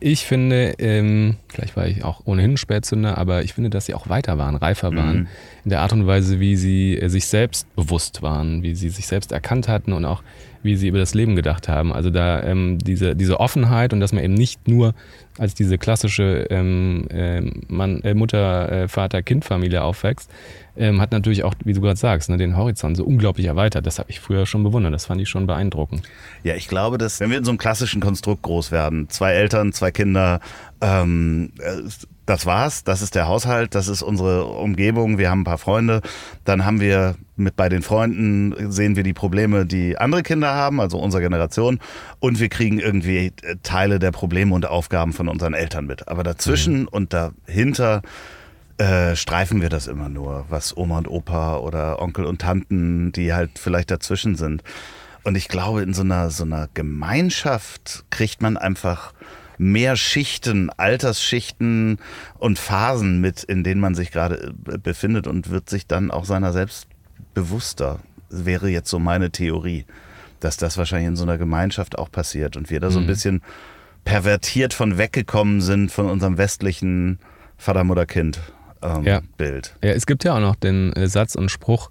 S2: ich finde, ähm, vielleicht war ich auch ohnehin Spätzünder, aber ich finde, dass sie auch weiter waren, reifer waren, mhm. in der Art und Weise, wie sie äh, sich selbst bewusst waren, wie sie sich selbst erkannt hatten und auch wie sie über das Leben gedacht haben. Also da ähm, diese, diese Offenheit und dass man eben nicht nur als diese klassische ähm, äh, Mann, äh, Mutter, äh, Vater, Kind-Familie aufwächst, ähm, hat natürlich auch, wie du gerade sagst, ne, den Horizont so unglaublich erweitert. Das habe ich früher schon bewundert. Das fand ich schon beeindruckend.
S1: Ja, ich glaube, dass wenn wir in so einem klassischen Konstrukt groß werden, zwei Eltern, zwei Kinder, ähm, äh, das war's, das ist der Haushalt, das ist unsere Umgebung, wir haben ein paar Freunde, dann haben wir mit bei den Freunden sehen wir die Probleme, die andere Kinder haben, also unsere Generation, und wir kriegen irgendwie äh, Teile der Probleme und Aufgaben von unseren Eltern mit. Aber dazwischen mhm. und dahinter äh, streifen wir das immer nur, was Oma und Opa oder Onkel und Tanten, die halt vielleicht dazwischen sind. Und ich glaube, in so einer, so einer Gemeinschaft kriegt man einfach mehr Schichten, Altersschichten und Phasen mit, in denen man sich gerade äh, befindet und wird sich dann auch seiner selbst bewusster. Wäre jetzt so meine Theorie, dass das wahrscheinlich in so einer Gemeinschaft auch passiert und wir da so ein mhm. bisschen pervertiert von weggekommen sind von unserem westlichen Vater, Mutter, Kind ähm, ja. Bild.
S2: Ja, es gibt ja auch noch den äh, Satz und Spruch,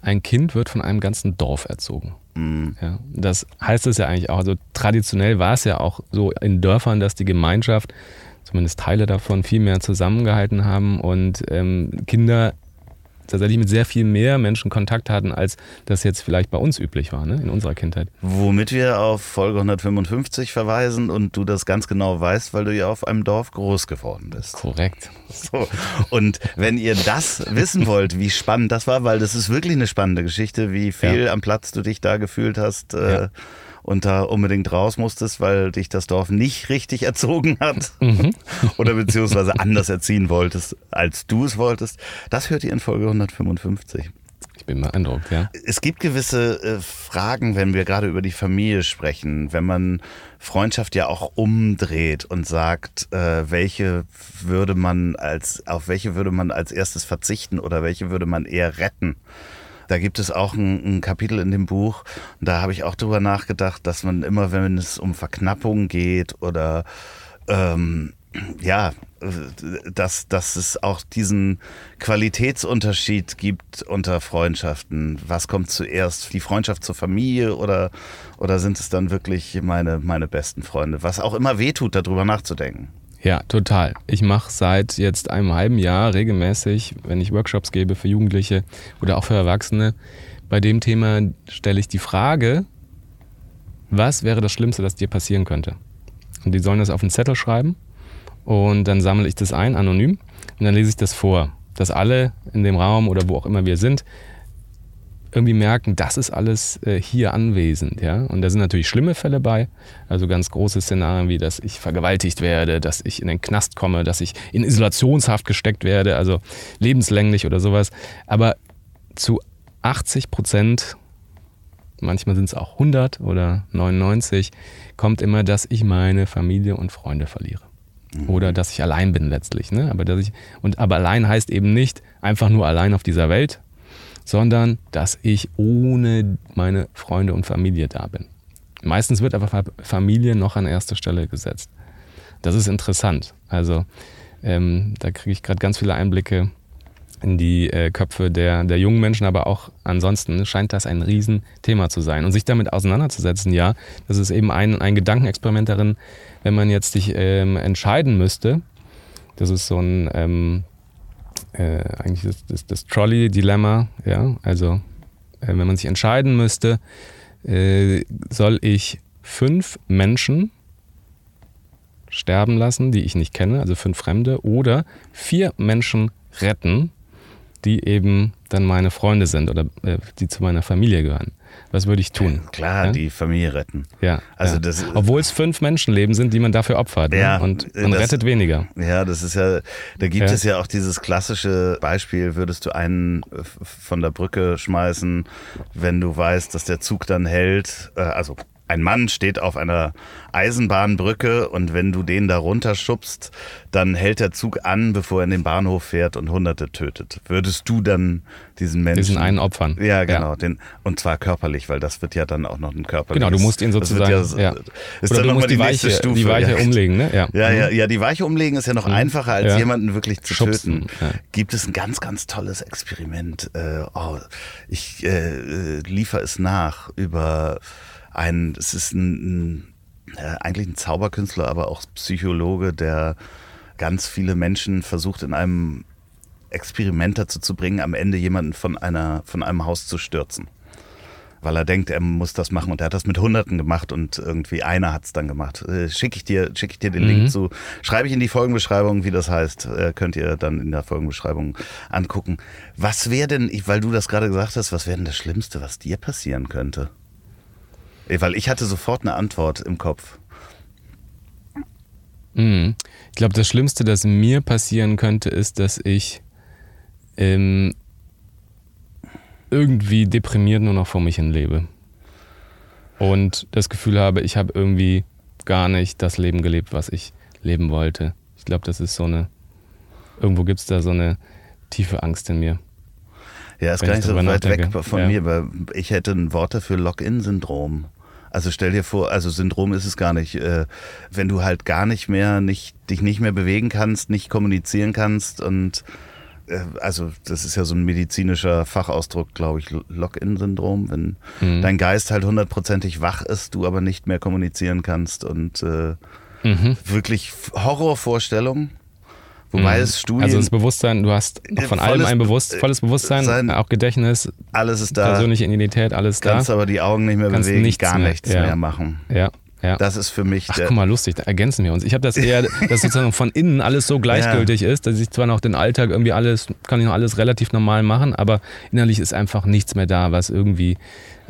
S2: ein Kind wird von einem ganzen Dorf erzogen. Mhm. Ja, das heißt es ja eigentlich auch. Also traditionell war es ja auch so in Dörfern, dass die Gemeinschaft, zumindest Teile davon, viel mehr zusammengehalten haben und ähm, Kinder tatsächlich mit sehr viel mehr Menschen Kontakt hatten, als das jetzt vielleicht bei uns üblich war, ne? in unserer Kindheit.
S1: Womit wir auf Folge 155 verweisen und du das ganz genau weißt, weil du ja auf einem Dorf groß geworden bist.
S2: Korrekt.
S1: So. Und wenn ihr das wissen wollt, wie spannend das war, weil das ist wirklich eine spannende Geschichte, wie viel ja. am Platz du dich da gefühlt hast. Äh, ja und da unbedingt raus musstest, weil dich das Dorf nicht richtig erzogen hat mhm. <laughs> oder beziehungsweise anders erziehen wolltest, als du es wolltest. Das hört ihr in Folge 155.
S2: Ich bin beeindruckt, ja.
S1: Es gibt gewisse äh, Fragen, wenn wir gerade über die Familie sprechen, wenn man Freundschaft ja auch umdreht und sagt, äh, welche würde man als, auf welche würde man als erstes verzichten oder welche würde man eher retten. Da gibt es auch ein, ein Kapitel in dem Buch, da habe ich auch drüber nachgedacht, dass man immer, wenn es um Verknappung geht oder ähm, ja, dass, dass es auch diesen Qualitätsunterschied gibt unter Freundschaften. Was kommt zuerst? Die Freundschaft zur Familie oder, oder sind es dann wirklich meine, meine besten Freunde? Was auch immer wehtut, darüber nachzudenken.
S2: Ja, total. Ich mache seit jetzt einem halben Jahr regelmäßig, wenn ich Workshops gebe für Jugendliche oder auch für Erwachsene, bei dem Thema stelle ich die Frage, was wäre das Schlimmste, das dir passieren könnte? Und die sollen das auf einen Zettel schreiben und dann sammle ich das ein, anonym, und dann lese ich das vor, dass alle in dem Raum oder wo auch immer wir sind, irgendwie merken, das ist alles äh, hier anwesend. Ja? Und da sind natürlich schlimme Fälle bei, also ganz große Szenarien wie, dass ich vergewaltigt werde, dass ich in den Knast komme, dass ich in Isolationshaft gesteckt werde, also lebenslänglich oder sowas. Aber zu 80 Prozent, manchmal sind es auch 100 oder 99, kommt immer, dass ich meine Familie und Freunde verliere. Mhm. Oder dass ich allein bin letztlich. Ne? Aber, dass ich, und, aber allein heißt eben nicht einfach nur allein auf dieser Welt, sondern dass ich ohne meine Freunde und Familie da bin. Meistens wird aber Familie noch an erster Stelle gesetzt. Das ist interessant. Also ähm, da kriege ich gerade ganz viele Einblicke in die äh, Köpfe der, der jungen Menschen, aber auch ansonsten scheint das ein Riesenthema zu sein. Und sich damit auseinanderzusetzen, ja, das ist eben ein, ein Gedankenexperiment darin, wenn man jetzt sich ähm, entscheiden müsste, das ist so ein ähm, äh, eigentlich das, das, das Trolley-Dilemma. Ja? Also, äh, wenn man sich entscheiden müsste, äh, soll ich fünf Menschen sterben lassen, die ich nicht kenne, also fünf Fremde, oder vier Menschen retten, die eben dann meine Freunde sind oder äh, die zu meiner Familie gehören. Was würde ich tun?
S1: Ja, klar, ja? die Familie retten.
S2: Ja. Also ja. Das, Obwohl es fünf Menschenleben sind, die man dafür opfert. Ne? Ja, Und man das, rettet weniger.
S1: Ja, das ist ja, da gibt es ja auch dieses klassische Beispiel, würdest du einen von der Brücke schmeißen, wenn du weißt, dass der Zug dann hält, äh, also ein Mann steht auf einer Eisenbahnbrücke und wenn du den da runterschubst, dann hält der Zug an, bevor er in den Bahnhof fährt und Hunderte tötet. Würdest du dann diesen Menschen...
S2: Diesen einen opfern.
S1: Ja, genau. Ja. Den, und zwar körperlich, weil das wird ja dann auch noch ein körperliches...
S2: Genau, du musst ihn sozusagen... Ja, ja. Ist Oder dann musst die, die Weiche, Stufe. die Weiche umlegen, ne?
S1: Ja. Ja, ja, mhm. ja, die Weiche umlegen ist ja noch mhm. einfacher, als jemanden wirklich zu Schubsen. töten. Gibt es ein ganz, ganz tolles Experiment. Äh, oh, ich äh, liefere es nach über ein, es ist ein, ein eigentlich ein Zauberkünstler, aber auch Psychologe, der ganz viele Menschen versucht in einem Experiment dazu zu bringen, am Ende jemanden von einer von einem Haus zu stürzen. weil er denkt, er muss das machen und er hat das mit Hunderten gemacht und irgendwie einer hat es dann gemacht. Äh, Schicke ich dir, schicke ich dir den
S2: Mhm.
S1: Link zu, schreibe ich in die Folgenbeschreibung, wie das heißt, äh, könnt ihr dann in der Folgenbeschreibung angucken. Was wäre denn, weil du das gerade gesagt hast, was wäre denn das Schlimmste, was dir passieren könnte? Weil ich hatte sofort eine Antwort im Kopf.
S2: Mhm. Ich glaube, das Schlimmste, das mir passieren könnte, ist, dass ich ähm, irgendwie deprimiert nur noch vor mich hin lebe. Und das Gefühl habe, ich habe irgendwie gar nicht das Leben gelebt, was ich leben wollte. Ich glaube, das ist so eine, irgendwo gibt es da so eine tiefe Angst in mir.
S1: Ja, ist
S2: Wenn
S1: gar
S2: ich
S1: nicht so weit weg
S2: nachdenke.
S1: von
S2: Ja.
S1: mir, weil ich hätte ein Wort dafür Lock-in-Syndrom. Also stell dir vor, also Syndrom ist es gar nicht. Äh, wenn du halt gar nicht mehr, nicht, dich nicht mehr bewegen kannst, nicht kommunizieren kannst und äh, also das ist ja so ein medizinischer Fachausdruck, glaube ich, Lock-in-Syndrom, wenn
S2: Mhm.
S1: dein Geist halt hundertprozentig wach ist, du aber nicht mehr kommunizieren kannst und äh,
S2: Mhm.
S1: wirklich Horrorvorstellung. Wobei
S2: Mhm.
S1: es Studien,
S2: Also das Bewusstsein, du hast
S1: Äh,
S2: von allem ein Bewusst,
S1: Be-
S2: volles Bewusstsein,
S1: sein-
S2: auch Gedächtnis,
S1: alles ist da.
S2: persönliche Identität, alles da.
S1: kannst aber die Augen nicht mehr
S2: Kannst
S1: bewegen,
S2: nichts
S1: gar
S2: mehr,
S1: nichts
S2: ja.
S1: mehr machen.
S2: Ja, ja.
S1: Das ist für mich
S2: Ach, guck mal, lustig, da ergänzen wir uns. Ich habe das eher, <laughs> dass sozusagen von innen alles so gleichgültig ist, dass ich zwar noch den Alltag irgendwie alles, kann ich noch alles relativ normal machen, aber innerlich ist einfach nichts mehr da, was irgendwie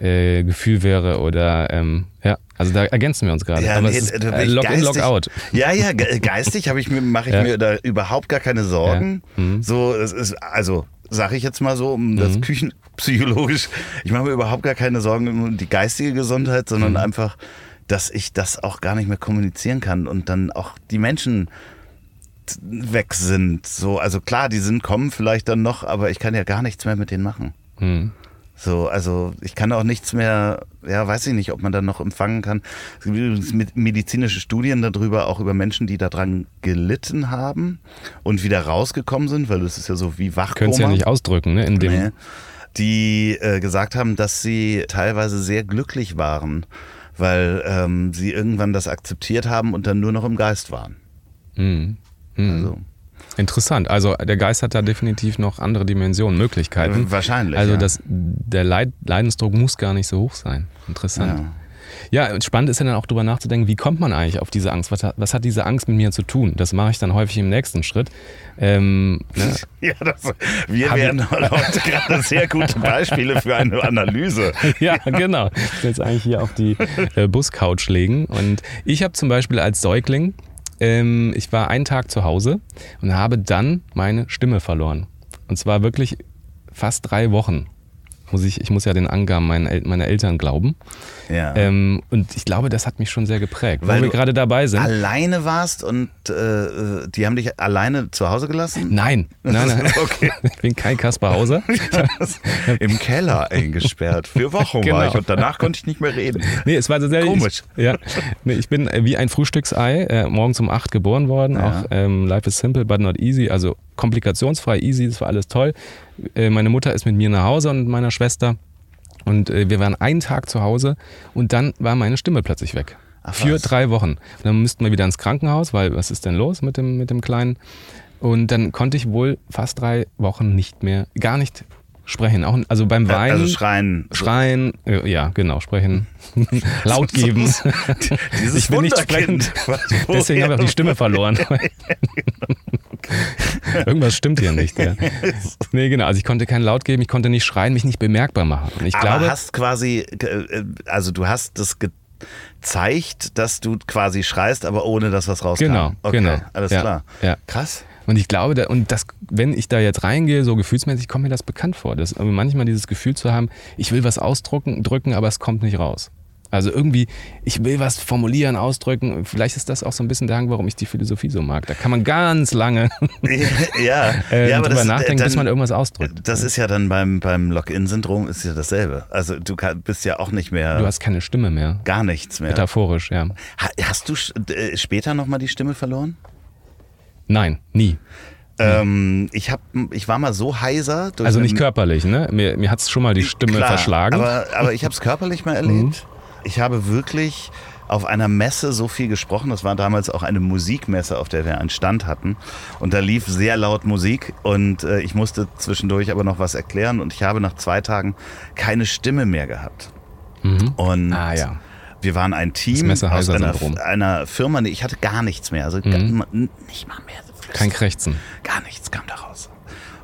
S2: äh, Gefühl wäre oder ähm, ja, also da ergänzen wir uns gerade.
S1: Ja,
S2: aber
S1: nee,
S2: ist äh, Log-in,
S1: geistig-
S2: Log-out.
S1: Ja, ja, ge- geistig habe ich mir, mache ich
S2: Ja.
S1: mir da überhaupt gar keine Sorgen.
S2: Ja. Mhm.
S1: So, es ist, also sage ich jetzt mal so, um das
S2: Mhm.
S1: Küchenpsychologisch, ich mache mir überhaupt gar keine Sorgen um die geistige Gesundheit, sondern
S2: Mhm.
S1: einfach, dass ich das auch gar nicht mehr kommunizieren kann und dann auch die Menschen weg sind. So, also klar, die sind kommen vielleicht dann noch, aber ich kann ja gar nichts mehr mit denen machen.
S2: Hm.
S1: So, also ich kann auch nichts mehr, ja, weiß ich nicht, ob man dann noch empfangen kann. Es gibt übrigens medizinische Studien darüber, auch über Menschen, die daran gelitten haben und wieder rausgekommen sind, weil das ist ja so wie Wachkoma.
S2: Können es ja nicht ausdrücken, ne? In dem,
S1: Nee. Die äh, gesagt haben, dass sie teilweise sehr glücklich waren, weil ähm, sie irgendwann das akzeptiert haben und dann nur noch im Geist waren.
S2: Hm. Hm.
S1: Also,
S2: Interessant. Also der Geist hat da definitiv noch andere Dimensionen, Möglichkeiten.
S1: wahrscheinlich.
S2: Also
S1: ja.
S2: das, der Leid, Leidensdruck muss gar nicht so hoch sein. Interessant.
S1: Ja.
S2: Ja. spannend ist ja dann auch drüber nachzudenken, wie kommt man eigentlich auf diese Angst? Was hat, was hat diese Angst mit mir zu tun? Das mache ich dann häufig im nächsten Schritt. Ähm, ne? <laughs>
S1: Ja, das, wir
S2: Hab ich-
S1: werden heute gerade sehr gute Beispiele für eine Analyse. <laughs>
S2: ja, genau. Ich will jetzt eigentlich hier auf die äh, Buscouch legen. Und ich habe zum Beispiel als Säugling, ähm, ich war einen Tag zu Hause und habe dann meine Stimme verloren. Und zwar wirklich fast drei Wochen. Muss ich, ich muss ja den Angaben meiner, El meiner Eltern glauben.
S1: Ja.
S2: Ähm, und ich glaube, das hat mich schon sehr geprägt.
S1: Weil
S2: Weil wir gerade dabei sind.
S1: alleine warst und äh, die haben dich alleine zu Hause gelassen?
S2: Nein, <laughs> nein, nein.
S1: Okay. <laughs>
S2: Ich bin kein Kaspar Hauser. <laughs>
S1: Im Keller eingesperrt. Für Wochen
S2: Genau.
S1: war ich und danach konnte ich nicht mehr reden.
S2: Nee, es war tatsächlich.
S1: Komisch.
S2: Ich, ja, nee, ich bin äh, wie ein Frühstücksei äh, morgens um 8 geboren worden.
S1: Ja.
S2: Auch ähm, Life is simple, but not easy. Also komplikationsfrei, easy, das war alles toll. Äh, meine Mutter ist mit mir nach Hause und meiner Schwester. Und äh, wir waren einen Tag zu Hause und dann war meine Stimme plötzlich weg.
S1: Ach,
S2: Für
S1: was.
S2: drei Wochen. Und dann müssten wir wieder ins Krankenhaus, weil was ist denn los mit dem, mit dem Kleinen? Und dann konnte ich wohl fast drei Wochen nicht mehr, gar nicht sprechen. Auch, also beim Weinen.
S1: Also schreien.
S2: Schreien, äh, ja, genau, sprechen, <laughs> laut geben. <laughs>
S1: Dieses
S2: ich bin nicht sprechend. Deswegen habe ich auch die Stimme verloren. <laughs> <laughs> Irgendwas stimmt hier nicht. Ja. <laughs> Nee, genau. Also ich konnte keinen Laut geben, ich konnte nicht schreien, mich nicht bemerkbar machen. Und ich
S1: Aber
S2: glaube,
S1: hast quasi, äh, also du hast das gezeigt, dass du quasi schreist, aber ohne dass was rauskam.
S2: Genau,
S1: okay,
S2: genau.
S1: Alles
S2: Ja,
S1: klar.
S2: ja.
S1: Krass.
S2: und ich glaube, da, und das, wenn ich da jetzt reingehe, so gefühlsmäßig, kommt mir das bekannt vor. Das, aber manchmal dieses Gefühl zu haben, ich will was ausdrücken, drücken, aber es kommt nicht raus. Also irgendwie, ich will was formulieren, ausdrücken. Vielleicht ist das auch so ein bisschen der Hang, warum ich die Philosophie so mag. Da kann man ganz lange <laughs>
S1: ja, <laughs>
S2: äh,
S1: ja
S2: drüber
S1: das,
S2: nachdenken,
S1: dann,
S2: bis man irgendwas ausdrückt.
S1: Das ist ja dann beim, beim Lock-in-Syndrom ist ja dasselbe. Also du kann, bist ja auch nicht mehr,
S2: Du hast keine Stimme mehr.
S1: gar nichts mehr.
S2: Metaphorisch, ja.
S1: Ha- Hast du äh, später nochmal die Stimme verloren?
S2: Nein, nie.
S1: Ähm, ich, hab, ich war mal so heiser.
S2: Also nicht körperlich, ne? Mir, mir hat es schon mal die Stimme
S1: Klar,
S2: verschlagen. Mhm.
S1: Aber, aber ich habe es körperlich mal erlebt. Ich habe wirklich auf einer Messe so viel gesprochen. Das war damals auch eine Musikmesse, auf der wir einen Stand hatten. Und da lief sehr laut Musik und äh, ich musste zwischendurch aber noch was erklären. Und ich habe nach zwei Tagen keine Stimme mehr gehabt. Mhm. Und
S2: ah, ja.
S1: wir waren ein Team aus einer, einer, Firma, nee, ich hatte gar nichts mehr. Also mhm. nicht mal mehr.
S2: Kein Krächzen.
S1: Gar nichts kam da raus.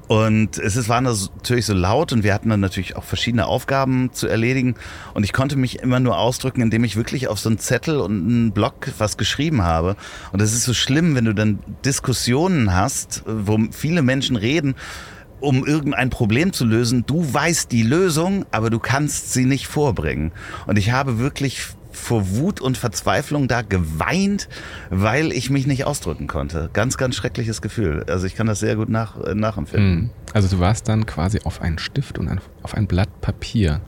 S1: Und es war natürlich so laut und wir hatten dann natürlich auch verschiedene Aufgaben zu erledigen. Und ich konnte mich immer nur ausdrücken, indem ich wirklich auf so einen Zettel und einen Block was geschrieben habe. Und das ist so schlimm, wenn du dann Diskussionen hast, wo viele Menschen reden um irgendein Problem zu lösen. Du weißt die Lösung, aber du kannst sie nicht vorbringen. Und ich habe wirklich vor Wut und Verzweiflung da geweint, weil ich mich nicht ausdrücken konnte. Ganz, ganz schreckliches Gefühl. Also ich kann das sehr gut nach, äh, nachempfinden. Mhm.
S2: Also du warst dann quasi auf einen Stift und auf ein Blatt Papier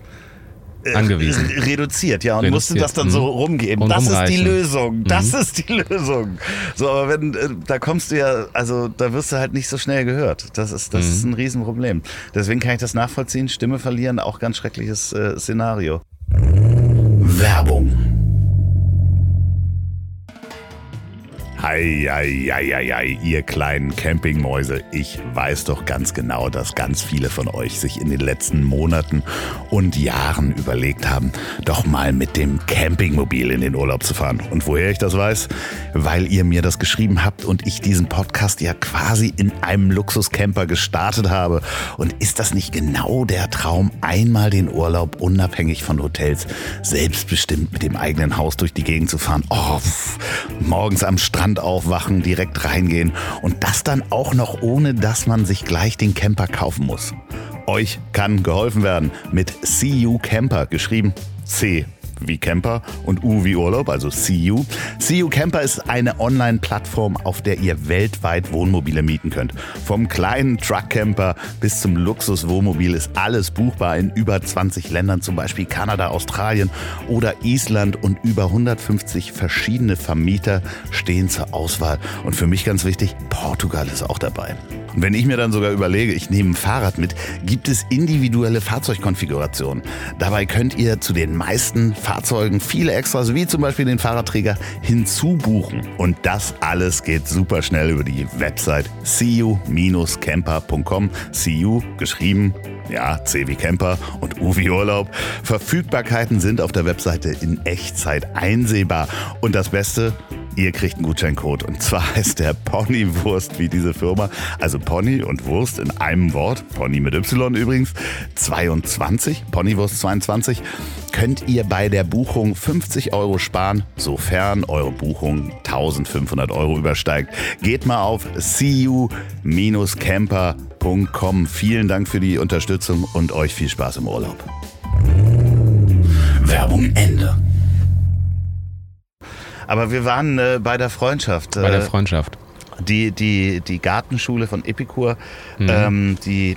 S2: äh, angewiesen.
S1: Reduziert, ja, und Reduziert. mussten das dann mhm. so rumgeben. Und das rumreichen. ist die Lösung. Das mhm. ist die Lösung. So, aber wenn, äh, da kommst du ja, also da wirst du halt nicht so schnell gehört. Das ist, das mhm. ist ein Riesenproblem. Deswegen kann ich das nachvollziehen. Stimme verlieren, auch ganz schreckliches äh, Szenario. Werbung Ei, ei, ei, ei, ei, ihr kleinen Campingmäuse, ich weiß doch ganz genau, dass ganz viele von euch sich in den letzten Monaten und Jahren überlegt haben, doch mal mit dem Campingmobil in den Urlaub zu fahren. Und woher ich das weiß? Weil ihr mir das geschrieben habt und ich diesen Podcast ja quasi in einem Luxuscamper gestartet habe. Und ist das nicht genau der Traum, einmal den Urlaub unabhängig von Hotels, selbstbestimmt mit dem eigenen Haus durch die Gegend zu fahren? Oh, pff, morgens am Strand Strand aufwachen, direkt reingehen und das dann auch noch ohne, dass man sich gleich den Camper kaufen muss. Euch kann geholfen werden mit CU Camper, geschrieben C wie Camper und U wie Urlaub, also CU. CU Camper ist eine Online-Plattform, auf der ihr weltweit Wohnmobile mieten könnt. Vom kleinen Truckcamper bis zum Luxus-Wohnmobil ist alles buchbar in über 20 Ländern, zum Beispiel Kanada, Australien oder Island und über 150 verschiedene Vermieter stehen zur Auswahl. Und für mich ganz wichtig, Portugal ist auch dabei. Und wenn ich mir dann sogar überlege, ich nehme ein Fahrrad mit, gibt es individuelle Fahrzeugkonfigurationen. Dabei könnt ihr zu den meisten Fahrzeugen viele Extras, wie zum Beispiel den Fahrradträger, hinzubuchen. Und das alles geht super schnell über die Website cu-camper.com. CU geschrieben ja, C wie Camper und U wie Urlaub. Verfügbarkeiten sind auf der Webseite in Echtzeit einsehbar. Und das Beste, ihr kriegt einen Gutscheincode. Und zwar <laughs> heißt der Ponywurst wie diese Firma. Also Pony und Wurst in einem Wort. Pony mit Y übrigens. 22, Ponywurst 22. Könnt ihr bei der Buchung 50 Euro sparen, sofern eure Buchung 1500 Euro übersteigt. Geht mal auf cu-camper.com. Vielen Dank für die Unterstützung und euch viel Spaß im Urlaub. Werbung Ende. Aber wir waren äh, bei der Freundschaft.
S2: Äh, bei der Freundschaft.
S1: Die, die, die Gartenschule von Epikur, mhm. ähm, die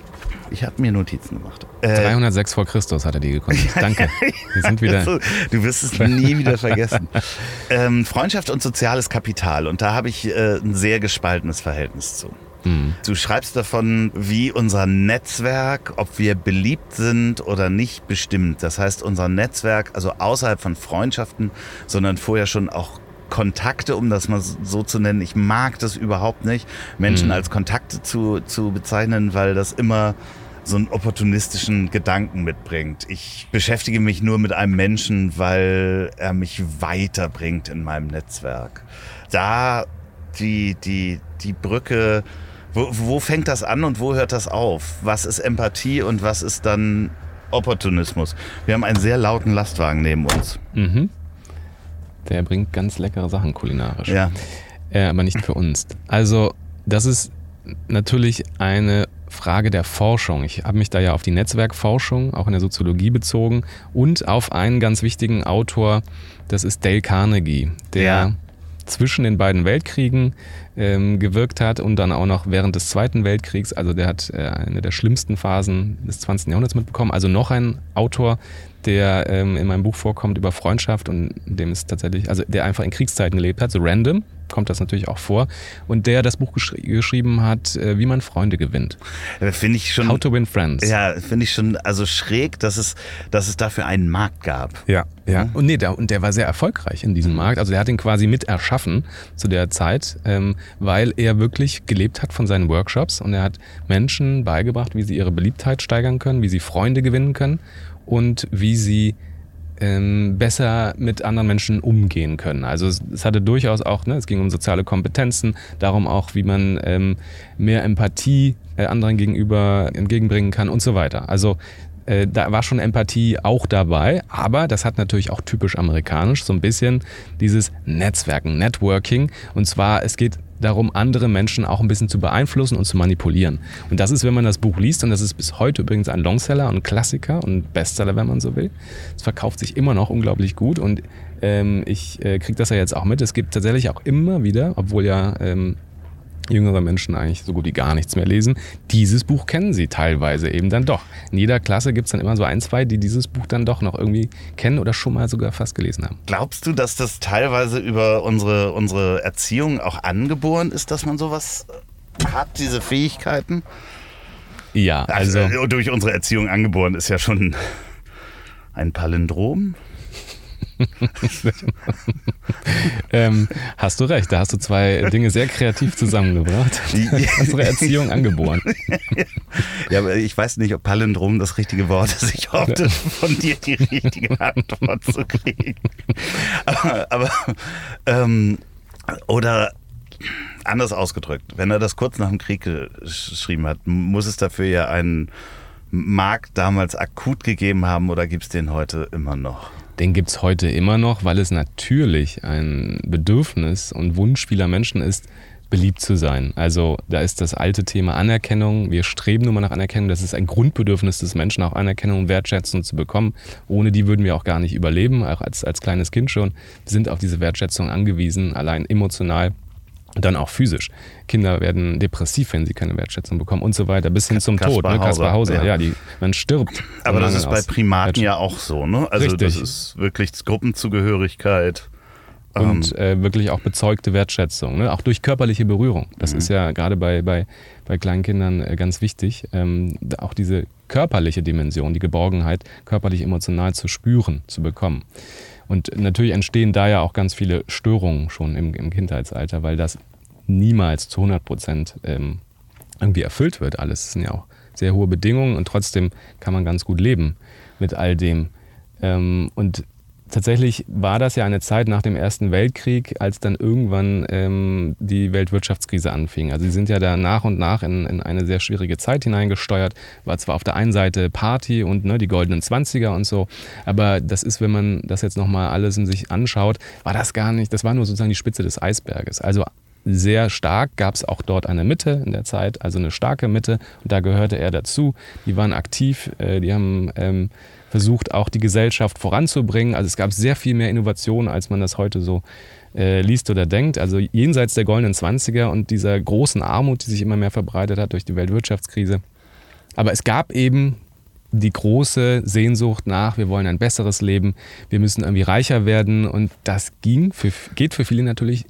S1: ich habe mir Notizen gemacht.
S2: Äh, 306 vor Christus hat er die gegründet. <laughs> Danke. Wir sind wieder.
S1: du wirst es nie wieder vergessen. <laughs> ähm, Freundschaft und soziales Kapital. Und da habe ich äh, ein sehr gespaltenes Verhältnis zu. Mhm. Du schreibst davon, wie unser Netzwerk, ob wir beliebt sind oder nicht, bestimmt. Das heißt, unser Netzwerk, also außerhalb von Freundschaften, sondern vorher schon auch Kontakte, um das mal so zu nennen. Ich mag das überhaupt nicht, Menschen mhm. als Kontakte zu, zu bezeichnen, weil das immer so einen opportunistischen Gedanken mitbringt. Ich beschäftige mich nur mit einem Menschen, weil er mich weiterbringt in meinem Netzwerk. Da die, die, die Brücke wo, wo fängt das an und wo hört das auf? Was ist Empathie und was ist dann Opportunismus? Wir haben einen sehr lauten Lastwagen neben uns. Mhm.
S2: Der bringt ganz leckere Sachen kulinarisch. Ja. Äh, aber nicht für uns. Also, das ist natürlich eine Frage der Forschung. Ich habe mich da ja auf die Netzwerkforschung, auch in der Soziologie bezogen und auf einen ganz wichtigen Autor, das ist Dale Carnegie, der ja. Zwischen den beiden Weltkriegen ähm, gewirkt hat und dann auch noch während des Zweiten Weltkriegs. Also der hat äh, eine der schlimmsten Phasen des 20. Jahrhunderts mitbekommen. Also noch ein Autor, der ähm, in meinem Buch vorkommt über Freundschaft und dem ist tatsächlich, also der einfach in Kriegszeiten gelebt hat, so random kommt das natürlich auch vor. Und der das Buch geschri geschrieben hat, äh, wie man Freunde gewinnt.
S1: Finde ich schon.
S2: How to win friends.
S1: Ja, finde ich schon, also schräg, dass es, dass es dafür einen Markt gab.
S2: Ja, ja. Mhm. Und nee, der, und der war sehr erfolgreich in diesem Markt. Also der hat ihn quasi mit erschaffen zu der Zeit, ähm, weil er wirklich gelebt hat von seinen Workshops und er hat Menschen beigebracht, wie sie ihre Beliebtheit steigern können, wie sie Freunde gewinnen können und wie sie ähm, besser mit anderen Menschen umgehen können. Also es, es, hatte durchaus auch, ne, es ging um soziale Kompetenzen, darum auch, wie man ähm, mehr Empathie äh, anderen gegenüber entgegenbringen kann und so weiter. Also äh, da war schon Empathie auch dabei, aber das hat natürlich auch typisch amerikanisch so ein bisschen dieses Netzwerken, Networking. Und zwar, es geht darum, andere Menschen auch ein bisschen zu beeinflussen und zu manipulieren. Und das ist, wenn man das Buch liest, und das ist bis heute übrigens ein Longseller und Klassiker und Bestseller, wenn man so will. Es verkauft sich immer noch unglaublich gut und ähm, ich äh, kriege das ja jetzt auch mit. Es gibt tatsächlich auch immer wieder, obwohl ja ähm, jüngere Menschen eigentlich so gut wie gar nichts mehr lesen. Dieses Buch kennen sie teilweise eben dann doch. In jeder Klasse gibt es dann immer so ein, zwei, die dieses Buch dann doch noch irgendwie kennen oder schon mal sogar fast gelesen haben.
S1: Glaubst du, dass das teilweise über unsere, unsere Erziehung auch angeboren ist, dass man sowas hat, diese Fähigkeiten?
S2: Ja, also. also
S1: durch unsere Erziehung angeboren ist ja schon ein Palindrom. <laughs>
S2: ähm, hast du recht, da hast du zwei Dinge sehr kreativ zusammengebracht. <laughs> Unsere Erziehung angeboren. <laughs>
S1: ja, aber ich weiß nicht, ob Palindrom das richtige Wort ist. Ich hoffe, von dir die richtige Antwort zu kriegen. Aber, aber ähm, oder anders ausgedrückt, wenn er das kurz nach dem Krieg geschrieben hat, muss es dafür ja einen Markt damals akut gegeben haben oder gibt es den heute immer noch?
S2: Den gibt es heute immer noch, weil es natürlich ein Bedürfnis und Wunsch vieler Menschen ist, beliebt zu sein. Also da ist das alte Thema Anerkennung. Wir streben nur mal nach Anerkennung. Das ist ein Grundbedürfnis des Menschen, auch Anerkennung und Wertschätzung zu bekommen. Ohne die würden wir auch gar nicht überleben, auch als, als kleines Kind schon. Wir sind auf diese Wertschätzung angewiesen, allein emotional dann auch physisch. Kinder werden depressiv, wenn sie keine Wertschätzung bekommen und so weiter, bis hin zum Kaspar Tod. Ne? Kaspar Hauser, ja, ja die, man stirbt.
S1: Aber das ist bei Primaten ja auch so, ne? Also Richtig. das ist wirklich Gruppenzugehörigkeit.
S2: Und ähm, äh, wirklich auch bezeugte Wertschätzung, ne? auch durch körperliche Berührung. Das mhm. ist ja gerade bei, bei, bei kleinen Kindern äh, ganz wichtig, ähm, auch diese körperliche Dimension, die Geborgenheit körperlich emotional zu spüren, zu bekommen. Und natürlich entstehen da ja auch ganz viele Störungen schon im, im Kindheitsalter, weil das niemals zu 100 Prozent ähm, irgendwie erfüllt wird. Alles das sind ja auch sehr hohe Bedingungen und trotzdem kann man ganz gut leben mit all dem. Ähm, und tatsächlich war das ja eine Zeit nach dem Ersten Weltkrieg, als dann irgendwann ähm, die Weltwirtschaftskrise anfing. Also sie sind ja da nach und nach in, in, eine sehr schwierige Zeit hineingesteuert. War zwar auf der einen Seite Party und ne, die goldenen Zwanziger und so, aber das ist, wenn man das jetzt nochmal alles in sich anschaut, war das gar nicht, das war nur sozusagen die Spitze des Eisberges. Also sehr stark gab es auch dort eine Mitte in der Zeit, also eine starke Mitte und da gehörte er dazu. Die waren aktiv, äh, die haben ähm, versucht, auch die Gesellschaft voranzubringen. Also es gab sehr viel mehr Innovation, als man das heute so äh, liest oder denkt. Also jenseits der goldenen Zwanziger und dieser großen Armut, die sich immer mehr verbreitet hat durch die Weltwirtschaftskrise. Aber es gab eben die große Sehnsucht nach, wir wollen ein besseres Leben, wir müssen irgendwie reicher werden und das ging für, geht für viele natürlich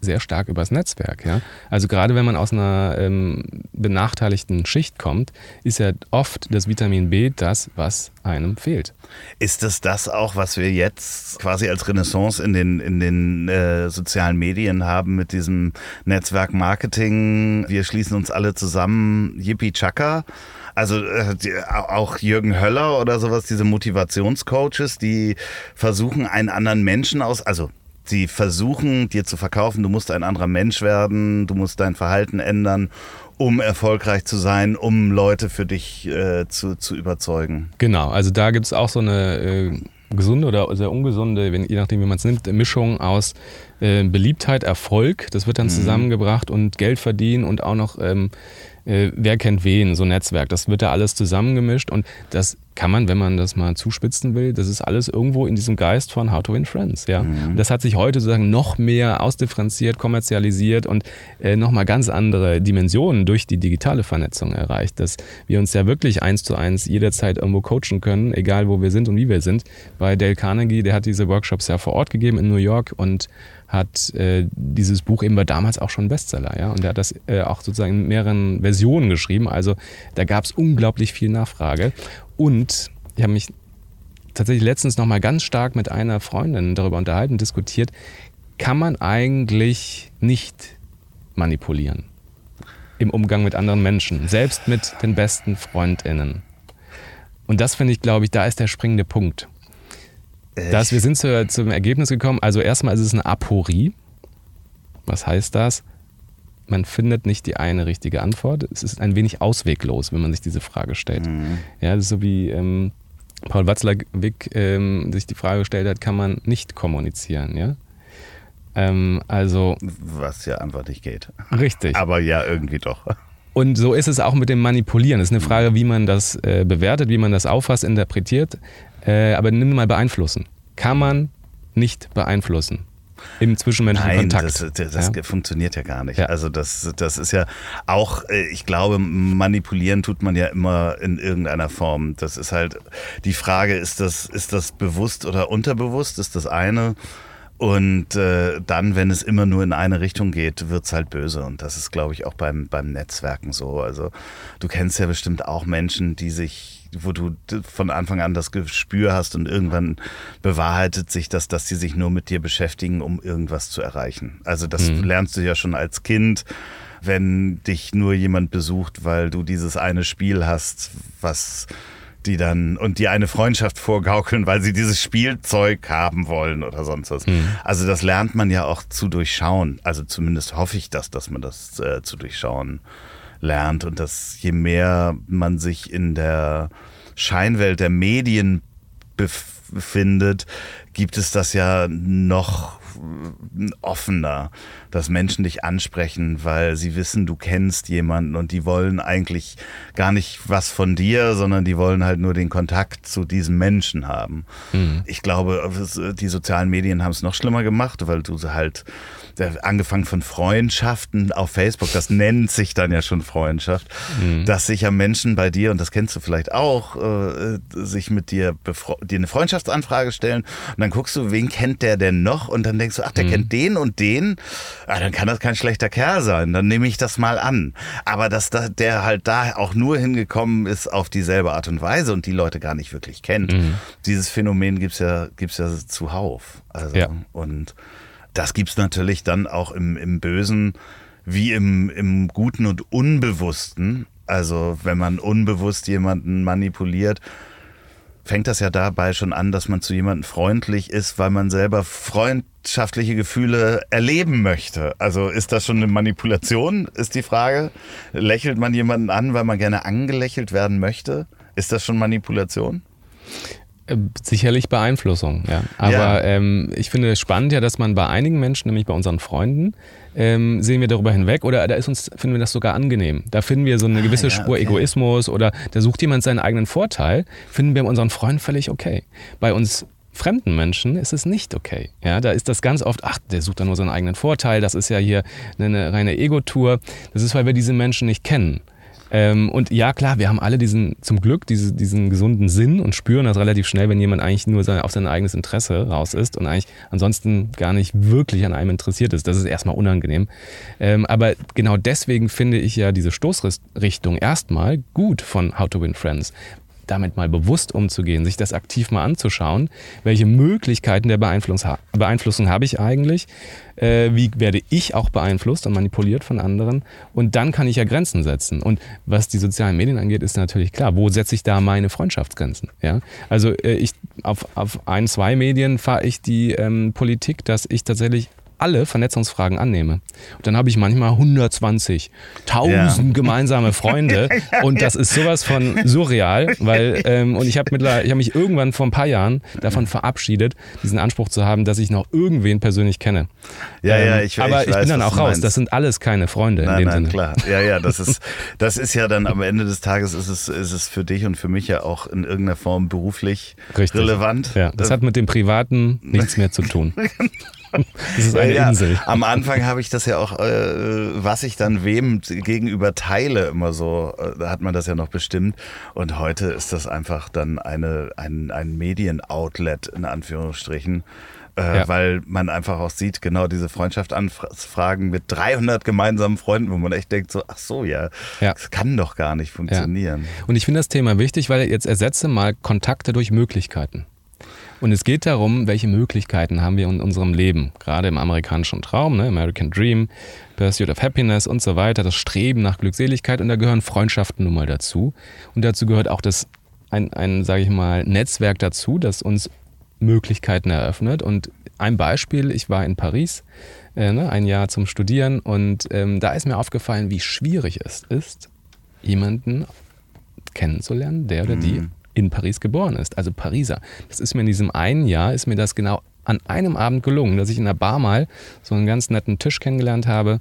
S2: sehr stark übers Netzwerk. Ja? Also gerade wenn man aus einer ähm, benachteiligten Schicht kommt, ist ja oft das Vitamin B das, was einem fehlt.
S1: Ist es das auch, was wir jetzt quasi als Renaissance in den, in den äh, sozialen Medien haben mit diesem Netzwerk-Marketing? Wir schließen uns alle zusammen, yippie chaka. Also äh, auch Jürgen Höller oder sowas, diese Motivationscoaches, die versuchen, einen anderen Menschen aus, also Sie versuchen dir zu verkaufen, du musst ein anderer Mensch werden, du musst dein Verhalten ändern, um erfolgreich zu sein, um Leute für dich äh, zu, zu überzeugen.
S2: Genau, also da gibt es auch so eine äh, gesunde oder sehr ungesunde, wenn, je nachdem wie man es nimmt, Mischung aus äh, Beliebtheit, Erfolg, das wird dann mhm. zusammengebracht und Geld verdienen und auch noch ähm, äh, wer kennt wen, so Netzwerk. Das wird da alles zusammengemischt und das kann man, wenn man das mal zuspitzen will, das ist alles irgendwo in diesem Geist von How to Win Friends. Ja? Mhm. Das hat sich heute sozusagen noch mehr ausdifferenziert, kommerzialisiert und äh, nochmal ganz andere Dimensionen durch die digitale Vernetzung erreicht, dass wir uns ja wirklich eins zu eins jederzeit irgendwo coachen können, egal wo wir sind und wie wir sind. Bei Dale Carnegie, der hat diese Workshops ja vor Ort gegeben in New York und hat äh, dieses Buch eben war damals auch schon Bestseller, ja. Und er hat das äh, auch sozusagen in mehreren Versionen geschrieben. Also da gab es unglaublich viel Nachfrage. Und ich habe mich tatsächlich letztens nochmal ganz stark mit einer Freundin darüber unterhalten, diskutiert, kann man eigentlich nicht manipulieren im Umgang mit anderen Menschen, selbst mit den besten Freundinnen. Und das finde ich, glaube ich, da ist der springende Punkt. Dass wir sind zu, zum Ergebnis gekommen, also erstmal ist es eine Aporie. Was heißt das? Man findet nicht die eine richtige Antwort. Es ist ein wenig ausweglos, wenn man sich diese Frage stellt. Mhm. Ja, das ist so wie ähm, Paul Watzlawick ähm, sich die Frage gestellt hat, kann man nicht kommunizieren, ja? Ähm, also.
S1: Was ja einfach nicht geht.
S2: Richtig.
S1: Aber ja, irgendwie doch.
S2: Und so ist es auch mit dem Manipulieren. Es ist eine Frage, wie man das äh, bewertet, wie man das auffasst, interpretiert. Äh, aber nimm mal beeinflussen. Kann man nicht beeinflussen im zwischenmenschlichen
S1: Nein,
S2: Kontakt.
S1: Das, das, das ja? funktioniert ja gar nicht. Ja. Also das, das ist ja auch, äh, ich glaube, manipulieren tut man ja immer in irgendeiner Form. Das ist halt die Frage, ist das, ist das bewusst oder unterbewusst, ist das eine. Und äh, dann, wenn es immer nur in eine Richtung geht, wird es halt böse. Und das ist, glaube ich, auch beim, beim Netzwerken so. Also du kennst ja bestimmt auch Menschen, die sich, wo du von Anfang an das Gespür hast und irgendwann bewahrheitet sich das, dass sie sich nur mit dir beschäftigen, um irgendwas zu erreichen. Also das mhm. lernst du ja schon als Kind wenn dich nur jemand besucht, weil du dieses eine Spiel hast, was die dann und die eine Freundschaft vorgaukeln, weil sie dieses Spielzeug haben wollen oder sonst was. Mhm. Also das lernt man ja auch zu durchschauen. Also zumindest hoffe ich das, dass man das äh, zu durchschauen lernt und dass je mehr man sich in der Scheinwelt der Medien befindet, gibt es das ja noch offener, dass Menschen dich ansprechen, weil sie wissen, du kennst jemanden und die wollen eigentlich gar nicht was von dir, sondern die wollen halt nur den Kontakt zu diesem Menschen haben. Mhm. Ich glaube, die sozialen Medien haben es noch schlimmer gemacht, weil du halt angefangen von Freundschaften auf Facebook, das nennt sich dann ja schon Freundschaft, mhm. dass sich ja Menschen bei dir, und das kennst du vielleicht auch, äh, sich mit dir, dir eine Freundschaftsanfrage stellen und dann guckst du, wen kennt der denn noch? Und dann denkst du, ach, der mhm. kennt den und den, ah, dann kann das kein schlechter Kerl sein, dann nehme ich das mal an. Aber dass da, der halt da auch nur hingekommen ist auf dieselbe Art und Weise und die Leute gar nicht wirklich kennt, mhm. dieses Phänomen gibt's ja, gibt's ja zuhauf. Also, ja. und das gibt es natürlich dann auch im, im Bösen wie im, im Guten und Unbewussten. Also wenn man unbewusst jemanden manipuliert, fängt das ja dabei schon an, dass man zu jemandem freundlich ist, weil man selber freundschaftliche Gefühle erleben möchte. Also ist das schon eine Manipulation, ist die Frage. Lächelt man jemanden an, weil man gerne angelächelt werden möchte? Ist das schon Manipulation?
S2: Sicherlich Beeinflussung, ja. Aber ja. Ähm, ich finde es spannend ja, dass man bei einigen Menschen, nämlich bei unseren Freunden, ähm, sehen wir darüber hinweg oder da ist uns, finden wir das sogar angenehm. Da finden wir so eine ah, gewisse ja, Spur okay. Egoismus oder da sucht jemand seinen eigenen Vorteil, finden wir bei unseren Freunden völlig okay. Bei uns fremden Menschen ist es nicht okay. Ja, da ist das ganz oft, ach, der sucht da nur seinen eigenen Vorteil, das ist ja hier eine reine Ego-Tour. Das ist, weil wir diese Menschen nicht kennen. Ähm, und ja, klar, wir haben alle diesen, zum Glück, diese, diesen gesunden Sinn und spüren das relativ schnell, wenn jemand eigentlich nur sein, auf sein eigenes Interesse raus ist und eigentlich ansonsten gar nicht wirklich an einem interessiert ist. Das ist erstmal unangenehm. Ähm, aber genau deswegen finde ich ja diese Stoßrichtung erstmal gut von How to Win Friends damit mal bewusst umzugehen, sich das aktiv mal anzuschauen, welche Möglichkeiten der Beeinflussung, Beeinflussung habe ich eigentlich, äh, wie werde ich auch beeinflusst und manipuliert von anderen und dann kann ich ja Grenzen setzen. Und was die sozialen Medien angeht, ist natürlich klar, wo setze ich da meine Freundschaftsgrenzen? Ja? Also äh, ich, auf, auf ein, zwei Medien fahre ich die ähm, Politik, dass ich tatsächlich alle Vernetzungsfragen annehme. Und dann habe ich manchmal 120, 1000 ja. gemeinsame Freunde <laughs> und das ist sowas von surreal, weil ähm, und ich habe mittlerweile, ich habe mich irgendwann vor ein paar Jahren davon verabschiedet, diesen Anspruch zu haben, dass ich noch irgendwen persönlich kenne.
S1: Ja, ähm, ja, ich,
S2: aber
S1: ich,
S2: ich bin dann auch raus. Das sind alles keine Freunde
S1: nein,
S2: in dem
S1: nein,
S2: Sinne.
S1: klar. Ja, ja, das ist, das ist ja dann am Ende des Tages ist es, ist es für dich und für mich ja auch in irgendeiner Form beruflich Richtig. relevant.
S2: Ja, das hat mit dem Privaten nichts mehr zu tun. <laughs>
S1: Das ist eine ja, Insel. Am Anfang habe ich das ja auch, äh, was ich dann wem gegenüber teile, immer so, äh, da hat man das ja noch bestimmt. Und heute ist das einfach dann eine, ein, ein Medien-Outlet in Anführungsstrichen. Äh, ja. Weil man einfach auch sieht, genau diese Freundschaftsanfragen mit 300 gemeinsamen Freunden, wo man echt denkt, so, ach so, ja, ja. das kann doch gar nicht funktionieren.
S2: Und ich finde das Thema wichtig, weil jetzt ersetze mal Kontakte durch Möglichkeiten. Und es geht darum, welche Möglichkeiten haben wir in unserem Leben, gerade im amerikanischen Traum, ne? American Dream, Pursuit of Happiness und so weiter, das Streben nach Glückseligkeit und da gehören Freundschaften nun mal dazu. Und dazu gehört auch das, ein, ein sage ich mal, Netzwerk dazu, das uns Möglichkeiten eröffnet. Und ein Beispiel, ich war in Paris äh, ne, ein Jahr zum Studieren und ähm, da ist mir aufgefallen, wie schwierig es ist, jemanden kennenzulernen, der oder die mhm. In Paris geboren ist, also Pariser. Das ist mir in diesem einen Jahr, ist mir das genau an einem Abend gelungen, dass ich in der Bar mal so einen ganz netten Tisch kennengelernt habe,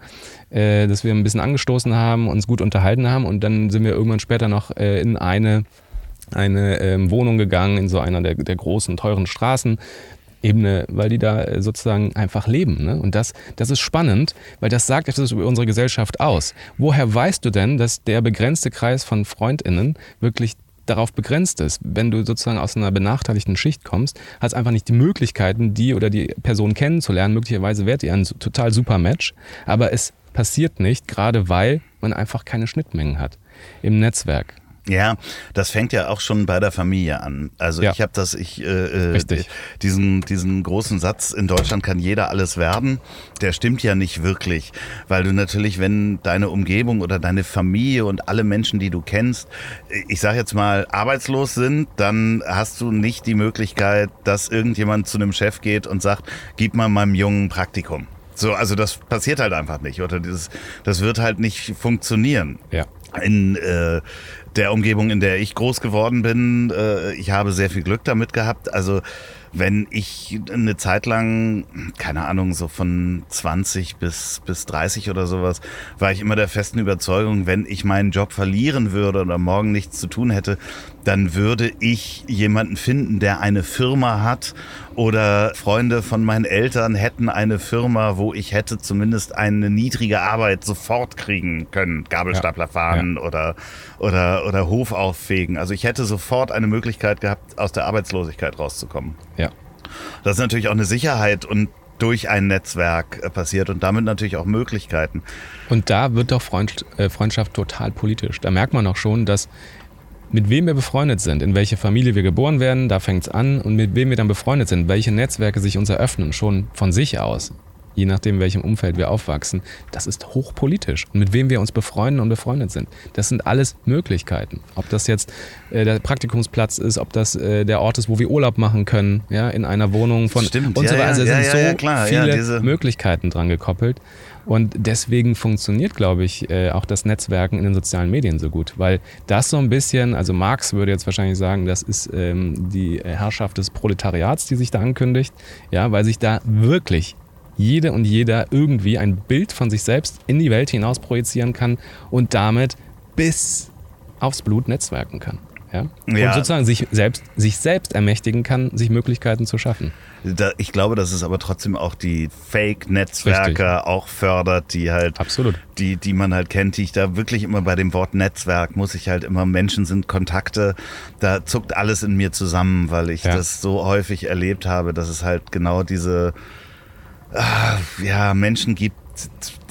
S2: äh, dass wir ein bisschen angestoßen haben, uns gut unterhalten haben und dann sind wir irgendwann später noch äh, in eine eine ähm, Wohnung gegangen in so einer der, der großen, teuren Straßen Ebene, weil die da äh, sozusagen einfach leben. Ne? Und das, das ist spannend, weil das sagt etwas über unsere Gesellschaft aus. Woher weißt du denn, dass der begrenzte Kreis von FreundInnen wirklich darauf begrenzt ist. Wenn du sozusagen aus einer benachteiligten Schicht kommst, hast einfach nicht die Möglichkeiten, die oder die Person kennenzulernen. Möglicherweise wärt ihr ein total super Match, aber es passiert nicht, gerade weil man einfach keine Schnittmengen hat im Netzwerk.
S1: Ja, das fängt ja auch schon bei der Familie an. Also ja. ich habe das, ich äh, äh diesen diesen großen Satz: In Deutschland kann jeder alles werden. Der stimmt ja nicht wirklich, weil du natürlich, wenn deine Umgebung oder deine Familie und alle Menschen, die du kennst, ich sage jetzt mal arbeitslos sind, dann hast du nicht die Möglichkeit, dass irgendjemand zu einem Chef geht und sagt: Gib mal meinem Jungen Praktikum. So, also das passiert halt einfach nicht oder dieses, das wird halt nicht funktionieren.
S2: Ja.
S1: In äh, der Umgebung, in der ich groß geworden bin, äh, ich habe sehr viel Glück damit gehabt. Also wenn ich eine Zeit lang, keine Ahnung, so von 20 bis, bis 30 oder sowas, war ich immer der festen Überzeugung, wenn ich meinen Job verlieren würde oder morgen nichts zu tun hätte, dann würde ich jemanden finden, der eine Firma hat oder Freunde von meinen Eltern hätten eine Firma, wo ich hätte zumindest eine niedrige Arbeit sofort kriegen können. Gabelstapler ja. fahren ja. oder, oder, oder Hof auffegen. Also ich hätte sofort eine Möglichkeit gehabt, aus der Arbeitslosigkeit rauszukommen.
S2: Ja.
S1: Das ist natürlich auch eine Sicherheit und durch ein Netzwerk äh, passiert und damit natürlich auch Möglichkeiten.
S2: Und da wird doch äh, Freundschaft total politisch. Da merkt man auch schon, dass mit wem wir befreundet sind, in welche Familie wir geboren werden, da fängt es an, und mit wem wir dann befreundet sind, welche Netzwerke sich uns eröffnen, schon von sich aus, je nachdem, in welchem Umfeld wir aufwachsen, das ist hochpolitisch. Und mit wem wir uns befreunden und befreundet sind, das sind alles Möglichkeiten. Ob das jetzt äh, der Praktikumsplatz ist, ob das äh, der Ort ist, wo wir Urlaub machen können, ja, in einer Wohnung von
S1: Stimmt,
S2: und so weiter.
S1: Ja,
S2: sind
S1: ja,
S2: so
S1: klar,
S2: viele Möglichkeiten dran gekoppelt. Und deswegen funktioniert, glaube ich, äh, auch das Netzwerken in den sozialen Medien so gut, weil das so ein bisschen, also Marx würde jetzt wahrscheinlich sagen, das ist ähm, die Herrschaft des Proletariats, die sich da ankündigt, ja, weil sich da wirklich jede und jeder irgendwie ein Bild von sich selbst in die Welt hinaus projizieren kann und damit bis aufs Blut netzwerken kann. Ja?
S1: ja.
S2: Und sozusagen sich selbst, sich selbst ermächtigen kann, sich Möglichkeiten zu schaffen.
S1: Da, ich glaube, dass es aber trotzdem auch die Fake-Netzwerke auch fördert, die halt,
S2: Absolut.
S1: Die, die man halt kennt, die ich da wirklich immer bei dem Wort Netzwerk muss ich halt immer, Menschen sind Kontakte, da zuckt alles in mir zusammen, weil ich ja. das so häufig erlebt habe, dass es halt genau diese, ja, Menschen gibt,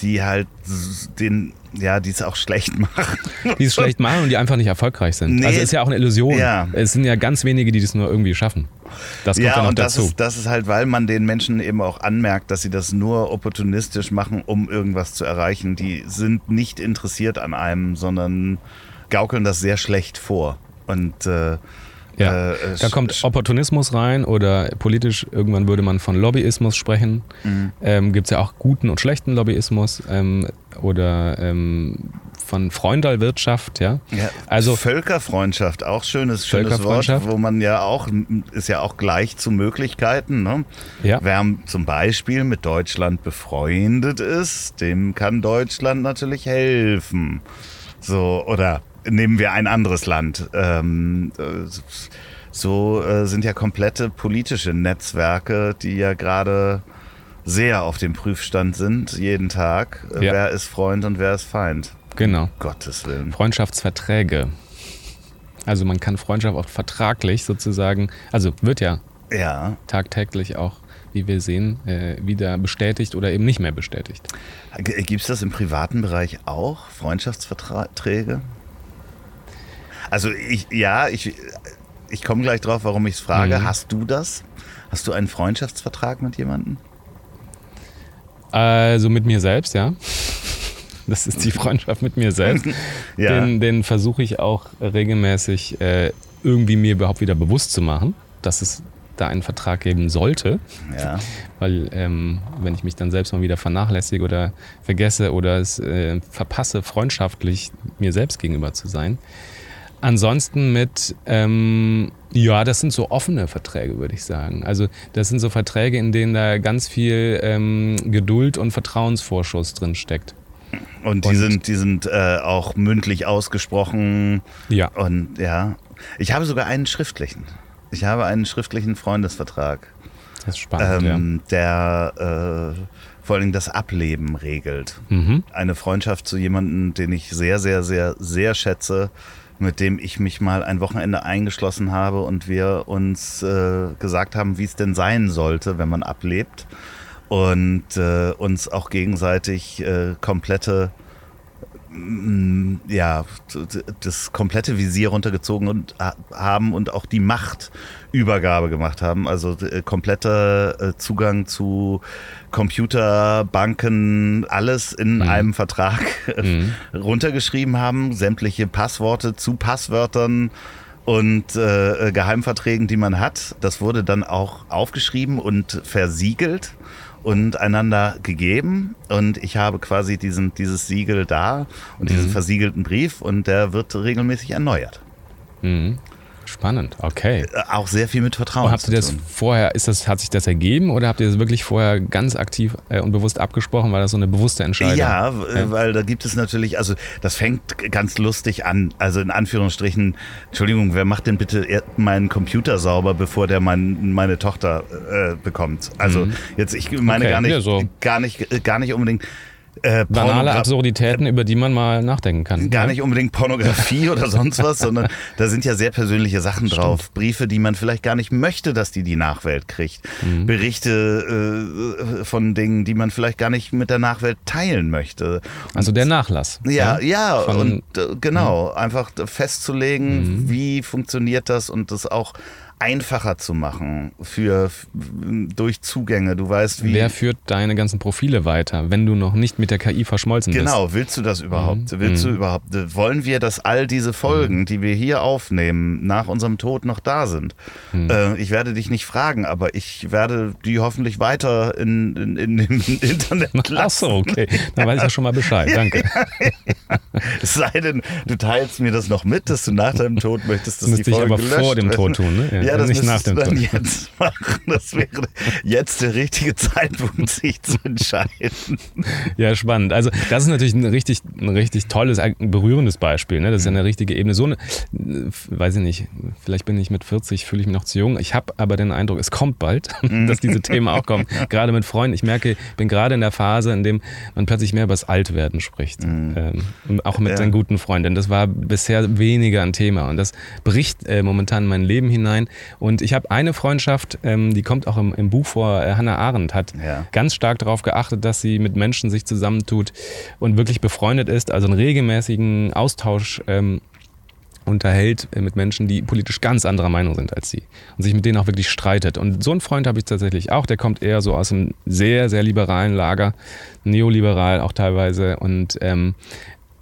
S1: die halt den ja, die es auch schlecht <laughs> machen.
S2: Die es schlecht machen und die einfach nicht erfolgreich sind. Nee, also ist ja auch eine Illusion. Ja. Es sind ja ganz wenige, die das nur irgendwie schaffen.
S1: Das kommt ja, dann und dazu. Das ist, das ist halt, weil man den Menschen eben auch anmerkt, dass sie das nur opportunistisch machen, um irgendwas zu erreichen. Die sind nicht interessiert an einem, sondern gaukeln das sehr schlecht vor. Und äh,
S2: ja, äh, da kommt Opportunismus rein oder politisch, irgendwann würde man von Lobbyismus sprechen. Mhm. Ähm, Gibt es ja auch guten und schlechten Lobbyismus ähm, oder ähm, von Freundalwirtschaft, ja.
S1: ja. Also Völkerfreundschaft, auch schönes, schönes Wort, wo man ja auch, ist ja auch gleich zu Möglichkeiten. Ne?
S2: Ja.
S1: Wer zum Beispiel mit Deutschland befreundet ist, dem kann Deutschland natürlich helfen. So, oder nehmen wir ein anderes Land. Ähm, so äh, sind ja komplette politische Netzwerke, die ja gerade sehr auf dem Prüfstand sind, jeden Tag. Ja. Wer ist Freund und wer ist Feind?
S2: Genau.
S1: Gottes Willen.
S2: Freundschaftsverträge. Also man kann Freundschaft auch vertraglich sozusagen, also wird ja,
S1: ja.
S2: tagtäglich auch, wie wir sehen, äh, wieder bestätigt oder eben nicht mehr bestätigt.
S1: Gibt es das im privaten Bereich auch, Freundschaftsverträge? Also ich, ja, ich, ich komme gleich drauf, warum ich es frage. Mhm. Hast du das? Hast du einen Freundschaftsvertrag mit jemandem?
S2: Also mit mir selbst, ja. Das ist die Freundschaft mit mir selbst. <laughs> ja. Den, den versuche ich auch regelmäßig äh, irgendwie mir überhaupt wieder bewusst zu machen, dass es da einen Vertrag geben sollte.
S1: Ja.
S2: Weil ähm, wenn ich mich dann selbst mal wieder vernachlässige oder vergesse oder es äh, verpasse, freundschaftlich mir selbst gegenüber zu sein. Ansonsten mit, ähm, ja, das sind so offene Verträge, würde ich sagen. Also das sind so Verträge, in denen da ganz viel ähm, Geduld und Vertrauensvorschuss drin steckt.
S1: Und die
S2: Und-
S1: sind, die sind äh, auch mündlich ausgesprochen.
S2: Ja.
S1: Und ja, ich habe sogar einen schriftlichen. Ich habe einen schriftlichen Freundesvertrag,
S2: Das ist spannend,
S1: ähm, der äh, vor Dingen das Ableben regelt.
S2: ja. Mhm.
S1: Eine Freundschaft zu jemandem, den ich sehr, sehr, sehr, sehr schätze, mit dem ich mich mal ein Wochenende eingeschlossen habe und wir uns äh, gesagt haben, wie es denn sein sollte, wenn man ablebt. Und äh, uns auch gegenseitig äh, komplette ja, t- das komplette Visier runtergezogen und ha- haben und auch die Machtübergabe gemacht haben. Also äh, kompletter äh, Zugang zu Computer, Banken, alles in einem Vertrag <laughs>
S2: Mhm.
S1: runtergeschrieben haben, sämtliche Passworte zu Passwörtern und äh, Geheimverträgen, die man hat. Das wurde dann auch aufgeschrieben und versiegelt und einander gegeben. Und ich habe quasi diesen, dieses Siegel da und diesen versiegelten Brief und der wird regelmäßig erneuert.
S2: Mhm. Spannend, okay.
S1: Äh, Auch sehr viel mit Vertrauen
S2: Und habt ihr das
S1: tun.
S2: vorher, ist das, hat sich das ergeben oder habt ihr das wirklich vorher ganz aktiv äh, und bewusst abgesprochen? War das so eine bewusste Entscheidung?
S1: Ja, w- weil da gibt es natürlich, also das fängt ganz lustig an. Also in Anführungsstrichen, Entschuldigung, wer macht denn bitte meinen Computer sauber, bevor der mein, meine Tochter äh, bekommt? Also jetzt, ich meine
S2: Okay,
S1: gar nicht,
S2: ja, so.
S1: gar nicht, gar nicht unbedingt äh,
S2: Banale Absurditäten, über die man mal nachdenken kann.
S1: Gar
S2: ja?
S1: nicht unbedingt Pornografie <laughs> oder sonst was, sondern da sind ja sehr persönliche Sachen drauf. Briefe, die man vielleicht gar nicht möchte, dass die die Nachwelt kriegt.
S2: Mhm.
S1: Berichte äh, von Dingen, die man vielleicht gar nicht mit der Nachwelt teilen möchte.
S2: Also der Nachlass.
S1: Ja, ja,
S2: Von- Mhm.
S1: und äh, genau, einfach d- festzulegen, wie funktioniert das und das auch einfacher zu machen für durch Zugänge. Du weißt, wie.
S2: Wer führt deine ganzen Profile weiter, wenn du noch nicht mit der KI verschmolzen bist?
S1: Genau, willst du das überhaupt?
S2: Mhm.
S1: Willst du überhaupt? äh, Wollen wir, dass all diese Folgen, die wir hier aufnehmen, nach unserem Tod noch da sind?
S2: Mhm.
S1: Äh, ich werde dich nicht fragen, aber ich werde die hoffentlich weiter in, in, in dem <laughs> Internet lassen.
S2: so, okay. Dann weiß ich ja <laughs> schon mal Bescheid. Danke. <laughs>
S1: Es sei denn, du teilst mir das noch mit, dass du nach deinem Tod möchtest, dass
S2: Müsste
S1: die
S2: ich
S1: Folgen
S2: aber vor dem. Tod tun, ne? Ja,
S1: das
S2: nicht nach dem
S1: dann
S2: Tod.
S1: jetzt <laughs> machen. Das wäre jetzt der richtige Zeitpunkt, sich zu entscheiden.
S2: Ja, spannend. Also das ist natürlich ein richtig, ein richtig tolles, ein berührendes Beispiel. Ne? Das ist ja eine richtige Ebene. So eine, weiß ich nicht, vielleicht bin ich mit 40, fühle ich mich noch zu jung. Ich habe aber den Eindruck, es kommt bald, <laughs> dass diese Themen auch kommen. <laughs> Gerade mit Freunden. Ich merke, ich bin gerade in der Phase, in dem man plötzlich mehr über das Altwerden spricht. Ähm, und auch mit
S1: Ja.
S2: seinen guten Freunden. Das war bisher weniger ein Thema. Und das bricht äh, momentan in mein Leben hinein. Und ich habe eine Freundschaft, ähm, die kommt auch im, im Buch vor, äh, Hannah Arendt hat
S1: Ja.
S2: ganz stark darauf geachtet, dass sie mit Menschen sich zusammentut und wirklich befreundet ist, also einen regelmäßigen Austausch ähm, unterhält äh, mit Menschen, die politisch ganz anderer Meinung sind als sie und sich mit denen auch wirklich streitet. Und so einen Freund habe ich tatsächlich auch, der kommt eher so aus einem sehr, sehr liberalen Lager, neoliberal auch teilweise. Und ähm,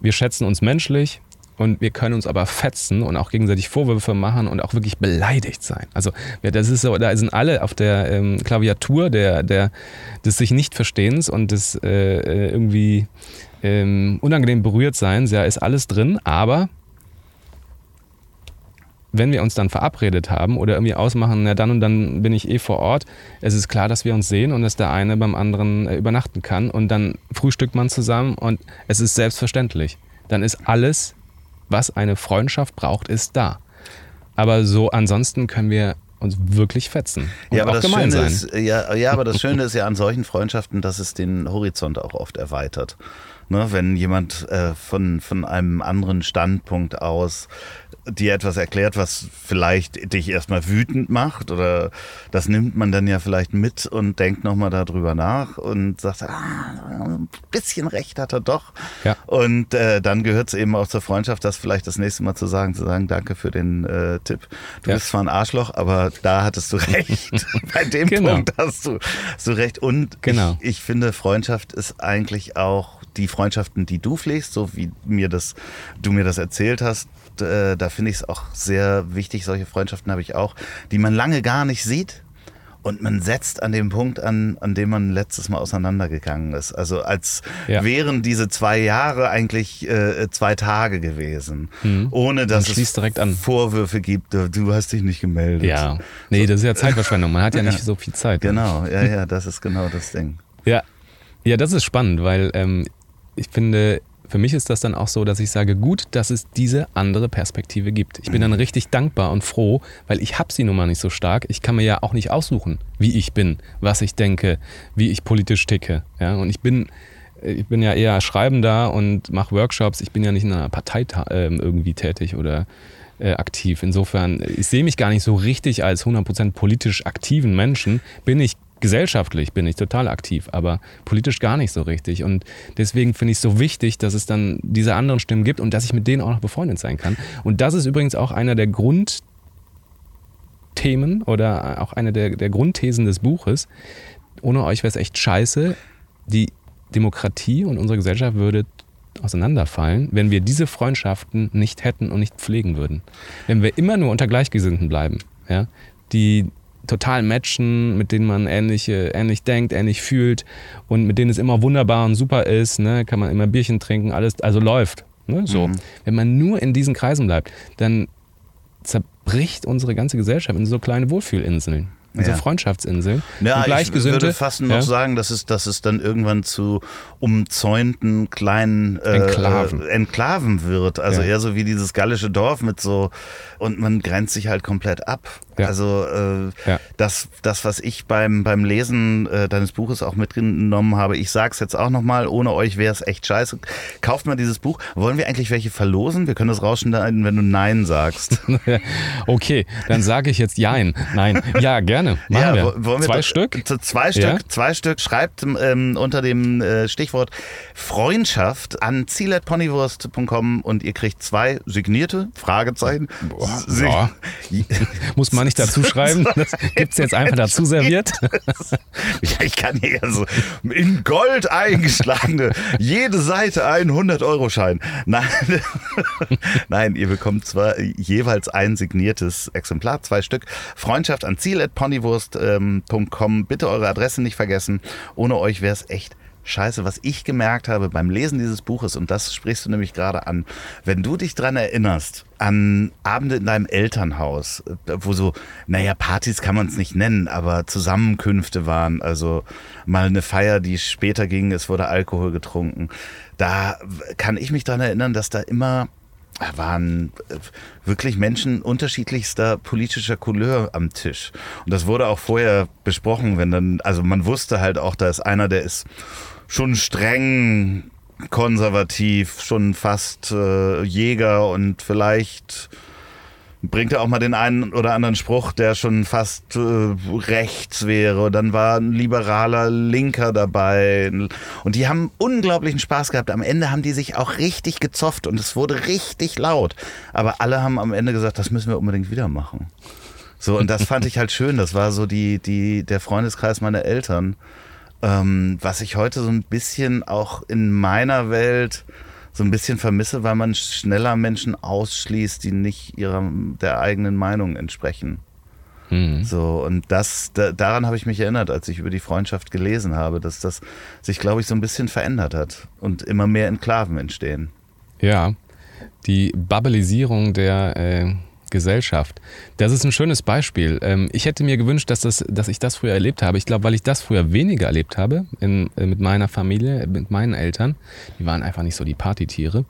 S2: wir schätzen uns menschlich und wir können uns aber fetzen und auch gegenseitig Vorwürfe machen und auch wirklich beleidigt sein. Also das ist so, da sind alle auf der ähm, Klaviatur der, der, des sich nicht Verstehens und des äh, äh, irgendwie ähm, unangenehm berührt Seins. Ja, ist alles drin, aber wenn wir uns dann verabredet haben oder irgendwie ausmachen, na dann und dann bin ich eh vor Ort, es ist klar, dass wir uns sehen und dass der eine beim anderen äh, übernachten kann und dann frühstückt man zusammen und es ist selbstverständlich. Dann ist alles, was eine Freundschaft braucht, ist da. Aber so ansonsten können wir uns wirklich fetzen und
S1: Ja aber,
S2: auch
S1: das
S2: gemein
S1: Schöne
S2: sein.
S1: ist, ja, ja, aber das Schöne ist ja an solchen Freundschaften, dass es den Horizont auch oft erweitert. Ne, wenn jemand äh, von, von einem anderen Standpunkt aus dir etwas erklärt, was vielleicht dich erstmal wütend macht oder das nimmt man dann ja vielleicht mit und denkt nochmal darüber nach und sagt, ah, ein bisschen recht hat er doch.
S2: Ja.
S1: Und äh, dann gehört es eben auch zur Freundschaft, das vielleicht das nächste Mal zu sagen, zu sagen, danke für den äh, Tipp. Du
S2: Ja.
S1: bist zwar ein Arschloch, aber da hattest du recht. <laughs> <laughs> Bei dem
S2: Genau.
S1: Punkt hast du, hast du recht. Und
S2: Genau.
S1: ich, ich finde, Freundschaft ist eigentlich auch die Freundschaften, die du pflegst, so wie mir das, du mir das erzählt hast. Äh, da finde ich es auch sehr wichtig. Solche Freundschaften habe ich auch, die man lange gar nicht sieht. und man setzt an dem Punkt an, an dem man letztes Mal auseinandergegangen ist. Also als
S2: Ja.
S1: wären diese zwei Jahre eigentlich äh, zwei Tage gewesen,
S2: Mhm.
S1: ohne dass es
S2: direkt an.
S1: Vorwürfe gibt. Du, hast dich nicht gemeldet.
S2: Ja. Nee, das ist ja Zeitverschwendung. Man hat ja <laughs> nicht
S1: Ja.
S2: so viel Zeit. ne?
S1: Genau, ja, ja, das ist genau das Ding.
S2: Ja, ja, das ist spannend, weil ähm, ich finde, für mich ist das dann auch so, dass ich sage, gut, dass es diese andere Perspektive gibt. Ich bin dann richtig dankbar und froh, weil ich habe sie nun mal nicht so stark. Ich kann mir ja auch nicht aussuchen, wie ich bin, was ich denke, wie ich politisch ticke. Ja, und ich bin ich bin ja eher Schreibender und mache Workshops. Ich bin ja nicht in einer Partei ähm, irgendwie tätig oder äh, aktiv. Insofern, ich sehe mich gar nicht so richtig als 100% politisch aktiven Menschen. Bin ich gesellschaftlich, bin ich total aktiv, aber politisch gar nicht so richtig. Und deswegen finde ich es so wichtig, dass es dann diese anderen Stimmen gibt und dass ich mit denen auch noch befreundet sein kann. Und das ist übrigens auch einer der Grundthemen oder auch eine der, der Grundthesen des Buches. Ohne euch wäre es echt scheiße. Die Demokratie und unsere Gesellschaft würde auseinanderfallen, wenn wir diese Freundschaften nicht hätten und nicht pflegen würden. Wenn wir immer nur unter Gleichgesinnten bleiben, ja, die total matchen, mit denen man ähnliche, ähnlich denkt, ähnlich fühlt und mit denen es immer wunderbar und super ist, ne, kann man immer Bierchen trinken, alles, also läuft. Ne, so.
S1: Mhm.
S2: Wenn man nur in diesen Kreisen bleibt, dann zerbricht unsere ganze Gesellschaft in so kleine Wohlfühlinseln, in so
S1: Ja.
S2: Freundschaftsinseln.
S1: Ja,
S2: und
S1: ich
S2: Gleichgesinnte.
S1: würde fast noch
S2: ja,
S1: sagen, dass es, dass es dann irgendwann zu umzäunten kleinen äh,
S2: Enklaven.
S1: Äh, Enklaven wird. Also
S2: Ja.
S1: eher so wie dieses gallische Dorf mit so und man grenzt sich halt komplett ab.
S2: Ja.
S1: Also äh,
S2: Ja.
S1: das, das, was ich beim, beim Lesen äh, deines Buches auch mitgenommen habe, ich sag's jetzt auch nochmal, ohne euch wäre es echt scheiße. Kauft mal dieses Buch. Wollen wir eigentlich welche verlosen? Wir können das rausschneiden, wenn du Nein sagst. <laughs>
S2: Okay, dann sage ich jetzt Jein. Nein, ja, gerne. <laughs> Machen wir.
S1: wo- wollen wir
S2: Zwei
S1: das-
S2: Stück?
S1: Zwei Stück,
S2: Ja.
S1: zwei Stück. Schreibt ähm, unter dem äh, Stichwort Freundschaft an ziel.ponywurst.com und ihr kriegt zwei signierte Fragezeichen. Si-
S2: ja. <laughs> Muss man nicht dazu <laughs> schreiben. Das gibt's jetzt einfach dazu serviert. <laughs>
S1: Ja, ich kann hier so in Gold eingeschlagene, jede Seite ein 100-Euro-Schein. Nein, <laughs> nein, ihr bekommt zwar jeweils ein signiertes Exemplar, zwei Stück. Freundschaft an ziel.ponywurst.com. Bitte eure Adresse nicht vergessen. Ohne euch wäre es echt Scheiße, was ich gemerkt habe beim Lesen dieses Buches, und das sprichst du nämlich gerade an, wenn du dich dran erinnerst, an Abende in deinem Elternhaus, wo so, naja, Partys kann man es nicht nennen, aber Zusammenkünfte waren, also mal eine Feier, die später ging, es wurde Alkohol getrunken, da kann ich mich dran erinnern, dass da immer waren äh, wirklich Menschen unterschiedlichster politischer Couleur am Tisch. Und das wurde auch vorher besprochen, wenn dann, also man wusste halt auch, da ist einer, der ist schon streng konservativ, schon fast äh, Jäger und vielleicht bringt er auch mal den einen oder anderen Spruch, der schon fast äh, rechts wäre. Dann war ein liberaler Linker dabei. Und die haben unglaublichen Spaß gehabt. Am Ende haben die sich auch richtig gezofft und es wurde richtig laut. Aber alle haben am Ende gesagt, das müssen wir unbedingt wieder machen. So, und das fand ich halt schön. Das war so die, die, der Freundeskreis meiner Eltern. Ähm, was ich heute so ein bisschen auch in meiner Welt so ein bisschen vermisse, weil man schneller Menschen ausschließt, die nicht ihrer der eigenen Meinung entsprechen.
S2: Mhm.
S1: So, und das, da, daran habe ich mich erinnert, als ich über die Freundschaft gelesen habe, dass das sich, glaube ich, so ein bisschen verändert hat und immer mehr Enklaven entstehen.
S2: Ja, die Bubbelisierung der äh, Gesellschaft. Das ist ein schönes Beispiel. Ähm, ich hätte mir gewünscht, dass, das, dass ich das früher erlebt habe. Ich glaube, weil ich das früher weniger erlebt habe in, äh, mit meiner Familie, mit meinen Eltern. Die waren einfach nicht so die Partytiere.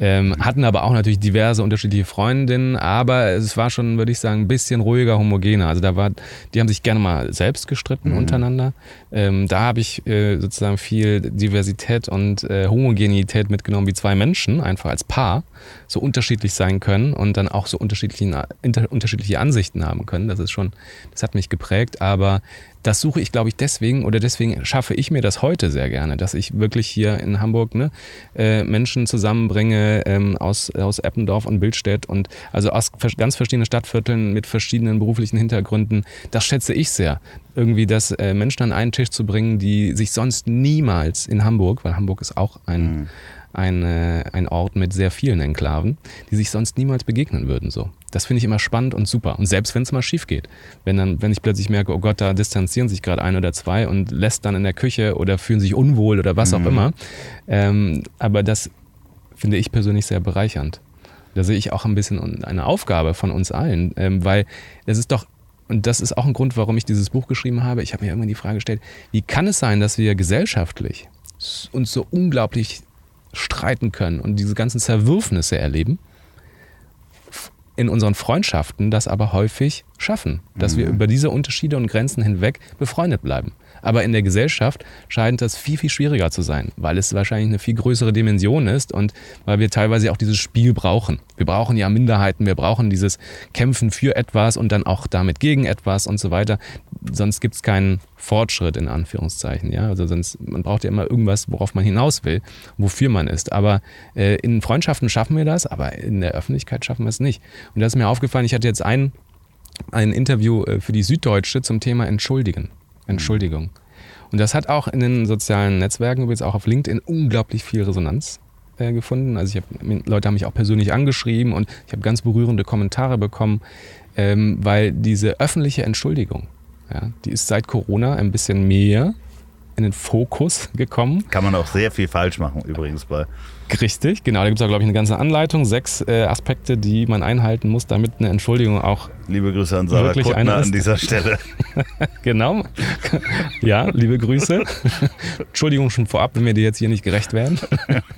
S2: Ähm, hatten aber auch natürlich diverse unterschiedliche Freundinnen, aber es war schon, würde ich sagen, ein bisschen ruhiger, homogener. Also da war, die haben sich gerne mal selbst gestritten untereinander. Ähm, da habe ich äh, sozusagen viel Diversität und äh, Homogenität mitgenommen, wie zwei Menschen einfach als Paar so unterschiedlich sein können und dann auch so unterschiedlichen, inter, unterschiedliche Ansichten haben können. Das ist schon, das hat mich geprägt, aber das suche ich, glaube ich, deswegen oder deswegen schaffe ich mir das heute sehr gerne, dass ich wirklich hier in Hamburg ne, äh, Menschen zusammenbringe ähm, aus, aus Eppendorf und Bildstedt und also aus ganz verschiedenen Stadtvierteln mit verschiedenen beruflichen Hintergründen. Das schätze ich sehr. Irgendwie das äh, Menschen an einen Tisch zu bringen, die sich sonst niemals in Hamburg, weil Hamburg ist auch ein, eine, ein Ort mit sehr vielen Enklaven, die sich sonst niemals begegnen würden. So. Das finde ich immer spannend und super. Und selbst wenn es mal schief geht, wenn, dann, wenn ich plötzlich merke, oh Gott, da distanzieren sich gerade ein oder zwei und lässt dann in der Küche oder fühlen sich unwohl oder was mhm. auch immer. Ähm, aber das finde ich persönlich sehr bereichernd. Da sehe ich auch ein bisschen eine Aufgabe von uns allen, ähm, weil es ist doch und das ist auch ein Grund, warum ich dieses Buch geschrieben habe. Ich habe mir irgendwann die Frage gestellt, wie kann es sein, dass wir gesellschaftlich uns so unglaublich streiten können und diese ganzen Zerwürfnisse erleben, in unseren Freundschaften das aber häufig schaffen, dass mhm. wir über diese Unterschiede und Grenzen hinweg befreundet bleiben. Aber in der Gesellschaft scheint das viel, viel schwieriger zu sein, weil es wahrscheinlich eine viel größere Dimension ist und weil wir teilweise auch dieses Spiel brauchen. Wir brauchen ja Minderheiten, wir brauchen dieses Kämpfen für etwas und dann auch damit gegen etwas und so weiter. Sonst gibt es keinen Fortschritt in Anführungszeichen. Ja? Also sonst, man braucht ja immer irgendwas, worauf man hinaus will, wofür man ist. Aber äh, in Freundschaften schaffen wir das, aber in der Öffentlichkeit schaffen wir es nicht. Und das ist mir aufgefallen, ich hatte jetzt ein, ein Interview äh, für die Süddeutsche zum Thema Entschuldigen. Entschuldigung. Und das hat auch in den sozialen Netzwerken, übrigens auch auf LinkedIn, unglaublich viel Resonanz äh, gefunden. Also ich hab, Leute haben mich auch persönlich angeschrieben und ich habe ganz berührende Kommentare bekommen, ähm, weil diese öffentliche Entschuldigung, ja, die ist seit Corona ein bisschen mehr in den Fokus <laughs> gekommen.
S1: Kann man auch sehr viel falsch machen übrigens bei
S2: Richtig, genau. Da gibt es auch, glaube ich, eine ganze Anleitung. Sechs äh, Aspekte, die man einhalten muss, damit eine Entschuldigung auch.
S1: Liebe Grüße an Sarah Kuttner an dieser Stelle. <laughs>
S2: genau. Ja, liebe Grüße. Entschuldigung schon vorab, wenn wir dir jetzt hier nicht gerecht werden.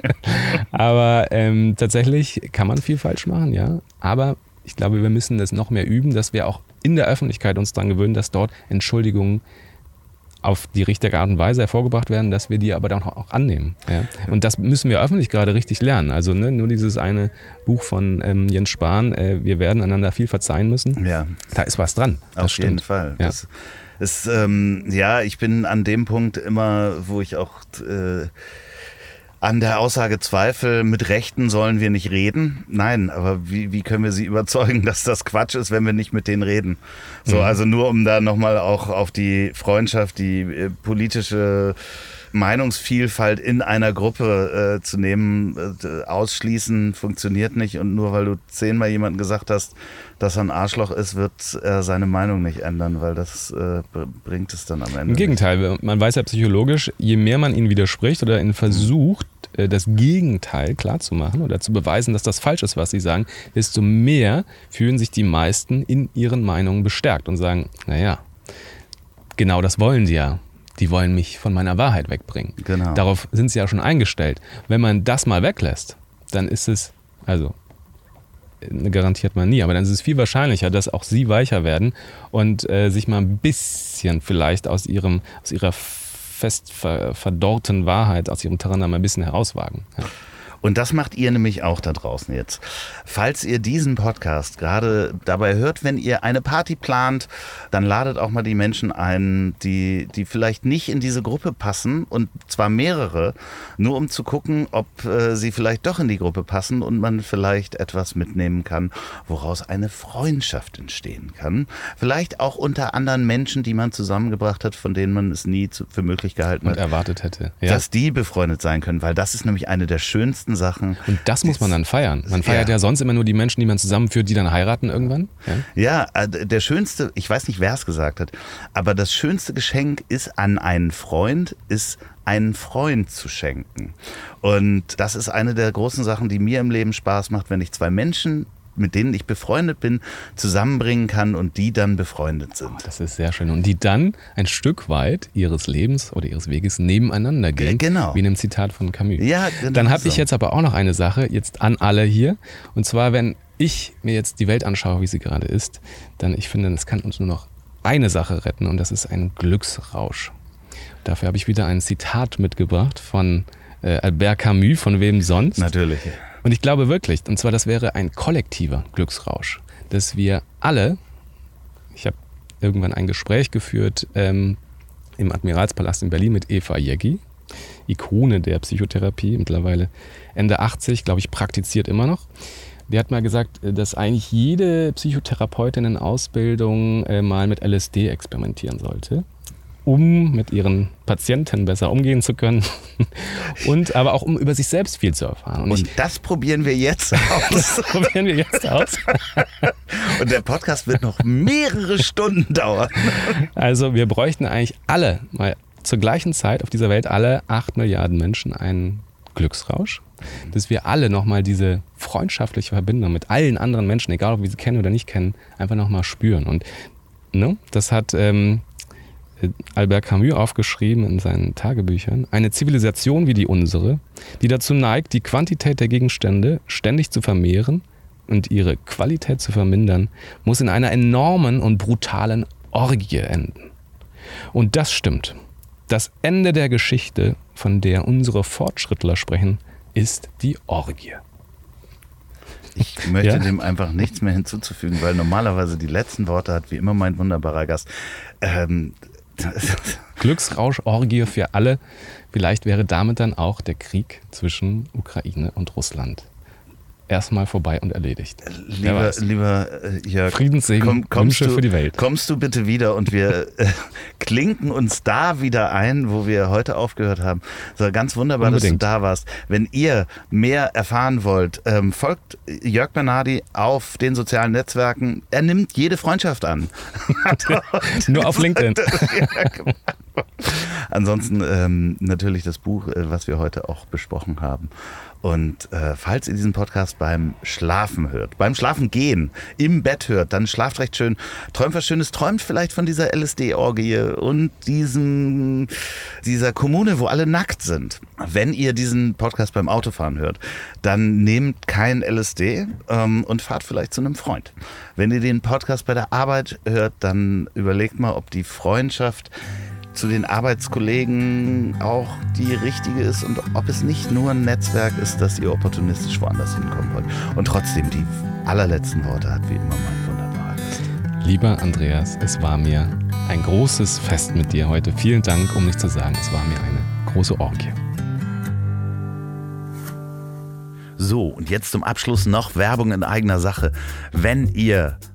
S2: <laughs> Aber ähm, tatsächlich kann man viel falsch machen, ja. Aber ich glaube, wir müssen das noch mehr üben, dass wir auch in der Öffentlichkeit uns daran gewöhnen, dass dort Entschuldigungen auf die richtige Art und Weise hervorgebracht werden, dass wir die aber dann auch annehmen. Ja? Und das müssen wir öffentlich gerade richtig lernen. Also ne, nur dieses eine Buch von ähm, Jens Spahn, äh, wir werden einander viel verzeihen müssen. Ja. Da ist was dran.
S1: Auf stimmt. jeden Fall. Ja. Das ist, ähm, ja, ich bin an dem Punkt immer, wo ich auch äh, an der Aussage Zweifel, mit Rechten sollen wir nicht reden. Nein, aber wie, wie können wir sie <laughs> überzeugen, dass das Quatsch ist, wenn wir nicht mit denen reden? So, mhm. also nur um da nochmal auch auf die Freundschaft, die äh, politische Meinungsvielfalt in einer Gruppe äh, zu nehmen, äh, ausschließen funktioniert nicht. Und nur weil du zehnmal jemandem gesagt hast, dass er ein Arschloch ist, wird er seine Meinung nicht ändern, weil das äh, bringt es dann am Ende.
S2: Im Gegenteil, nicht. man weiß ja psychologisch, je mehr man ihn widerspricht oder ihn versucht, das Gegenteil klarzumachen oder zu beweisen, dass das falsch ist, was sie sagen, desto mehr fühlen sich die meisten in ihren Meinungen bestärkt und sagen, naja, genau das wollen sie ja die wollen mich von meiner Wahrheit wegbringen. Genau. Darauf sind sie ja schon eingestellt. Wenn man das mal weglässt, dann ist es, also garantiert man nie, aber dann ist es viel wahrscheinlicher, dass auch sie weicher werden und äh, sich mal ein bisschen vielleicht aus ihrem, aus ihrer fest verdorrten Wahrheit, aus ihrem Terrain mal ein bisschen herauswagen. Ja.
S1: Und das macht ihr nämlich auch da draußen jetzt. Falls ihr diesen Podcast gerade dabei hört, wenn ihr eine Party plant, dann ladet auch mal die Menschen ein, die, die vielleicht nicht in diese Gruppe passen und zwar mehrere, nur um zu gucken, ob äh, sie vielleicht doch in die Gruppe passen und man vielleicht etwas mitnehmen kann, woraus eine Freundschaft entstehen kann. Vielleicht auch unter anderen Menschen, die man zusammengebracht hat, von denen man es nie zu, für möglich gehalten
S2: und
S1: hat.
S2: erwartet hätte.
S1: Ja. Dass die befreundet sein können, weil das ist nämlich eine der schönsten ganzen Sachen.
S2: Und das muss man dann feiern. Man feiert ja. ja sonst immer nur die Menschen, die man zusammenführt, die dann heiraten irgendwann.
S1: Ja, ja äh, der schönste, ich weiß nicht, wer es gesagt hat, aber das schönste Geschenk ist an einen Freund, ist einen Freund zu schenken. Und das ist eine der großen Sachen, die mir im Leben Spaß macht, wenn ich zwei Menschen mit denen ich befreundet bin, zusammenbringen kann und die dann befreundet sind. Oh,
S2: das ist sehr schön. Und die dann ein Stück weit ihres Lebens oder ihres Weges nebeneinander gehen. Genau. Wie in einem Zitat von Camus. Ja, genau Dann habe so. ich jetzt aber auch noch eine Sache, jetzt an alle hier. Und zwar, wenn ich mir jetzt die Welt anschaue, wie sie gerade ist, dann ich finde, es kann uns nur noch eine Sache retten und das ist ein Glücksrausch. Dafür habe ich wieder ein Zitat mitgebracht von äh, Albert Camus, von wem sonst?
S1: Natürlich.
S2: Und ich glaube wirklich, und zwar das wäre ein kollektiver Glücksrausch, dass wir alle, ich habe irgendwann ein Gespräch geführt ähm, im Admiralspalast in Berlin mit Eva Jeggi, Ikone der Psychotherapie, mittlerweile Ende 80, glaube ich, praktiziert immer noch. Die hat mal gesagt, dass eigentlich jede Psychotherapeutin in Ausbildung äh, mal mit LSD experimentieren sollte. Um mit ihren Patienten besser umgehen zu können <laughs> und aber auch um über sich selbst viel zu erfahren.
S1: Und, und das probieren wir jetzt <laughs> aus. das
S2: probieren wir jetzt aus. <laughs>
S1: und der Podcast wird noch mehrere Stunden dauern.
S2: Also wir bräuchten eigentlich alle mal zur gleichen Zeit auf dieser Welt alle acht Milliarden Menschen einen Glücksrausch, dass wir alle nochmal diese freundschaftliche Verbindung mit allen anderen Menschen, egal ob wir sie kennen oder nicht kennen, einfach nochmal spüren. Und ne, das hat ähm, Albert Camus aufgeschrieben in seinen Tagebüchern, eine Zivilisation wie die unsere, die dazu neigt, die Quantität der Gegenstände ständig zu vermehren und ihre Qualität zu vermindern, muss in einer enormen und brutalen Orgie enden. Und das stimmt. Das Ende der Geschichte, von der unsere Fortschrittler sprechen, ist die Orgie.
S1: Ich möchte ja? dem einfach nichts mehr hinzuzufügen, weil normalerweise die letzten Worte hat wie immer mein wunderbarer Gast. Ähm, <laughs>
S2: Glücksrauschorgie für alle. Vielleicht wäre damit dann auch der Krieg zwischen Ukraine und Russland erstmal vorbei und erledigt.
S1: Lieber, lieber äh, Jörg,
S2: Friedenssegen, komm, kommst
S1: du,
S2: für die Welt.
S1: Kommst du bitte wieder und wir <laughs> äh, klinken uns da wieder ein, wo wir heute aufgehört haben. So ganz wunderbar, Unbedingt. dass du da warst. Wenn ihr mehr erfahren wollt, ähm, folgt Jörg Bernardi auf den sozialen Netzwerken. Er nimmt jede Freundschaft an. <laughs>
S2: Nur auf LinkedIn. <laughs>
S1: Genau. Ansonsten ähm, natürlich das Buch, äh, was wir heute auch besprochen haben. Und äh, falls ihr diesen Podcast beim Schlafen hört, beim Schlafen gehen, im Bett hört, dann schlaft recht schön, träumt was Schönes, träumt vielleicht von dieser LSD-Orgie und diesem, dieser Kommune, wo alle nackt sind. Wenn ihr diesen Podcast beim Autofahren hört, dann nehmt kein LSD ähm, und fahrt vielleicht zu einem Freund. Wenn ihr den Podcast bei der Arbeit hört, dann überlegt mal, ob die Freundschaft zu den Arbeitskollegen auch die richtige ist und ob es nicht nur ein Netzwerk ist, dass ihr opportunistisch woanders hinkommen wollt. Und trotzdem die allerletzten Worte hat wie immer mein wunderbarer Gast.
S2: Lieber Andreas, es war mir ein großes Fest mit dir heute. Vielen Dank, um nicht zu sagen, es war mir eine große Orgie.
S1: So, und jetzt zum Abschluss noch Werbung in eigener Sache. Wenn ihr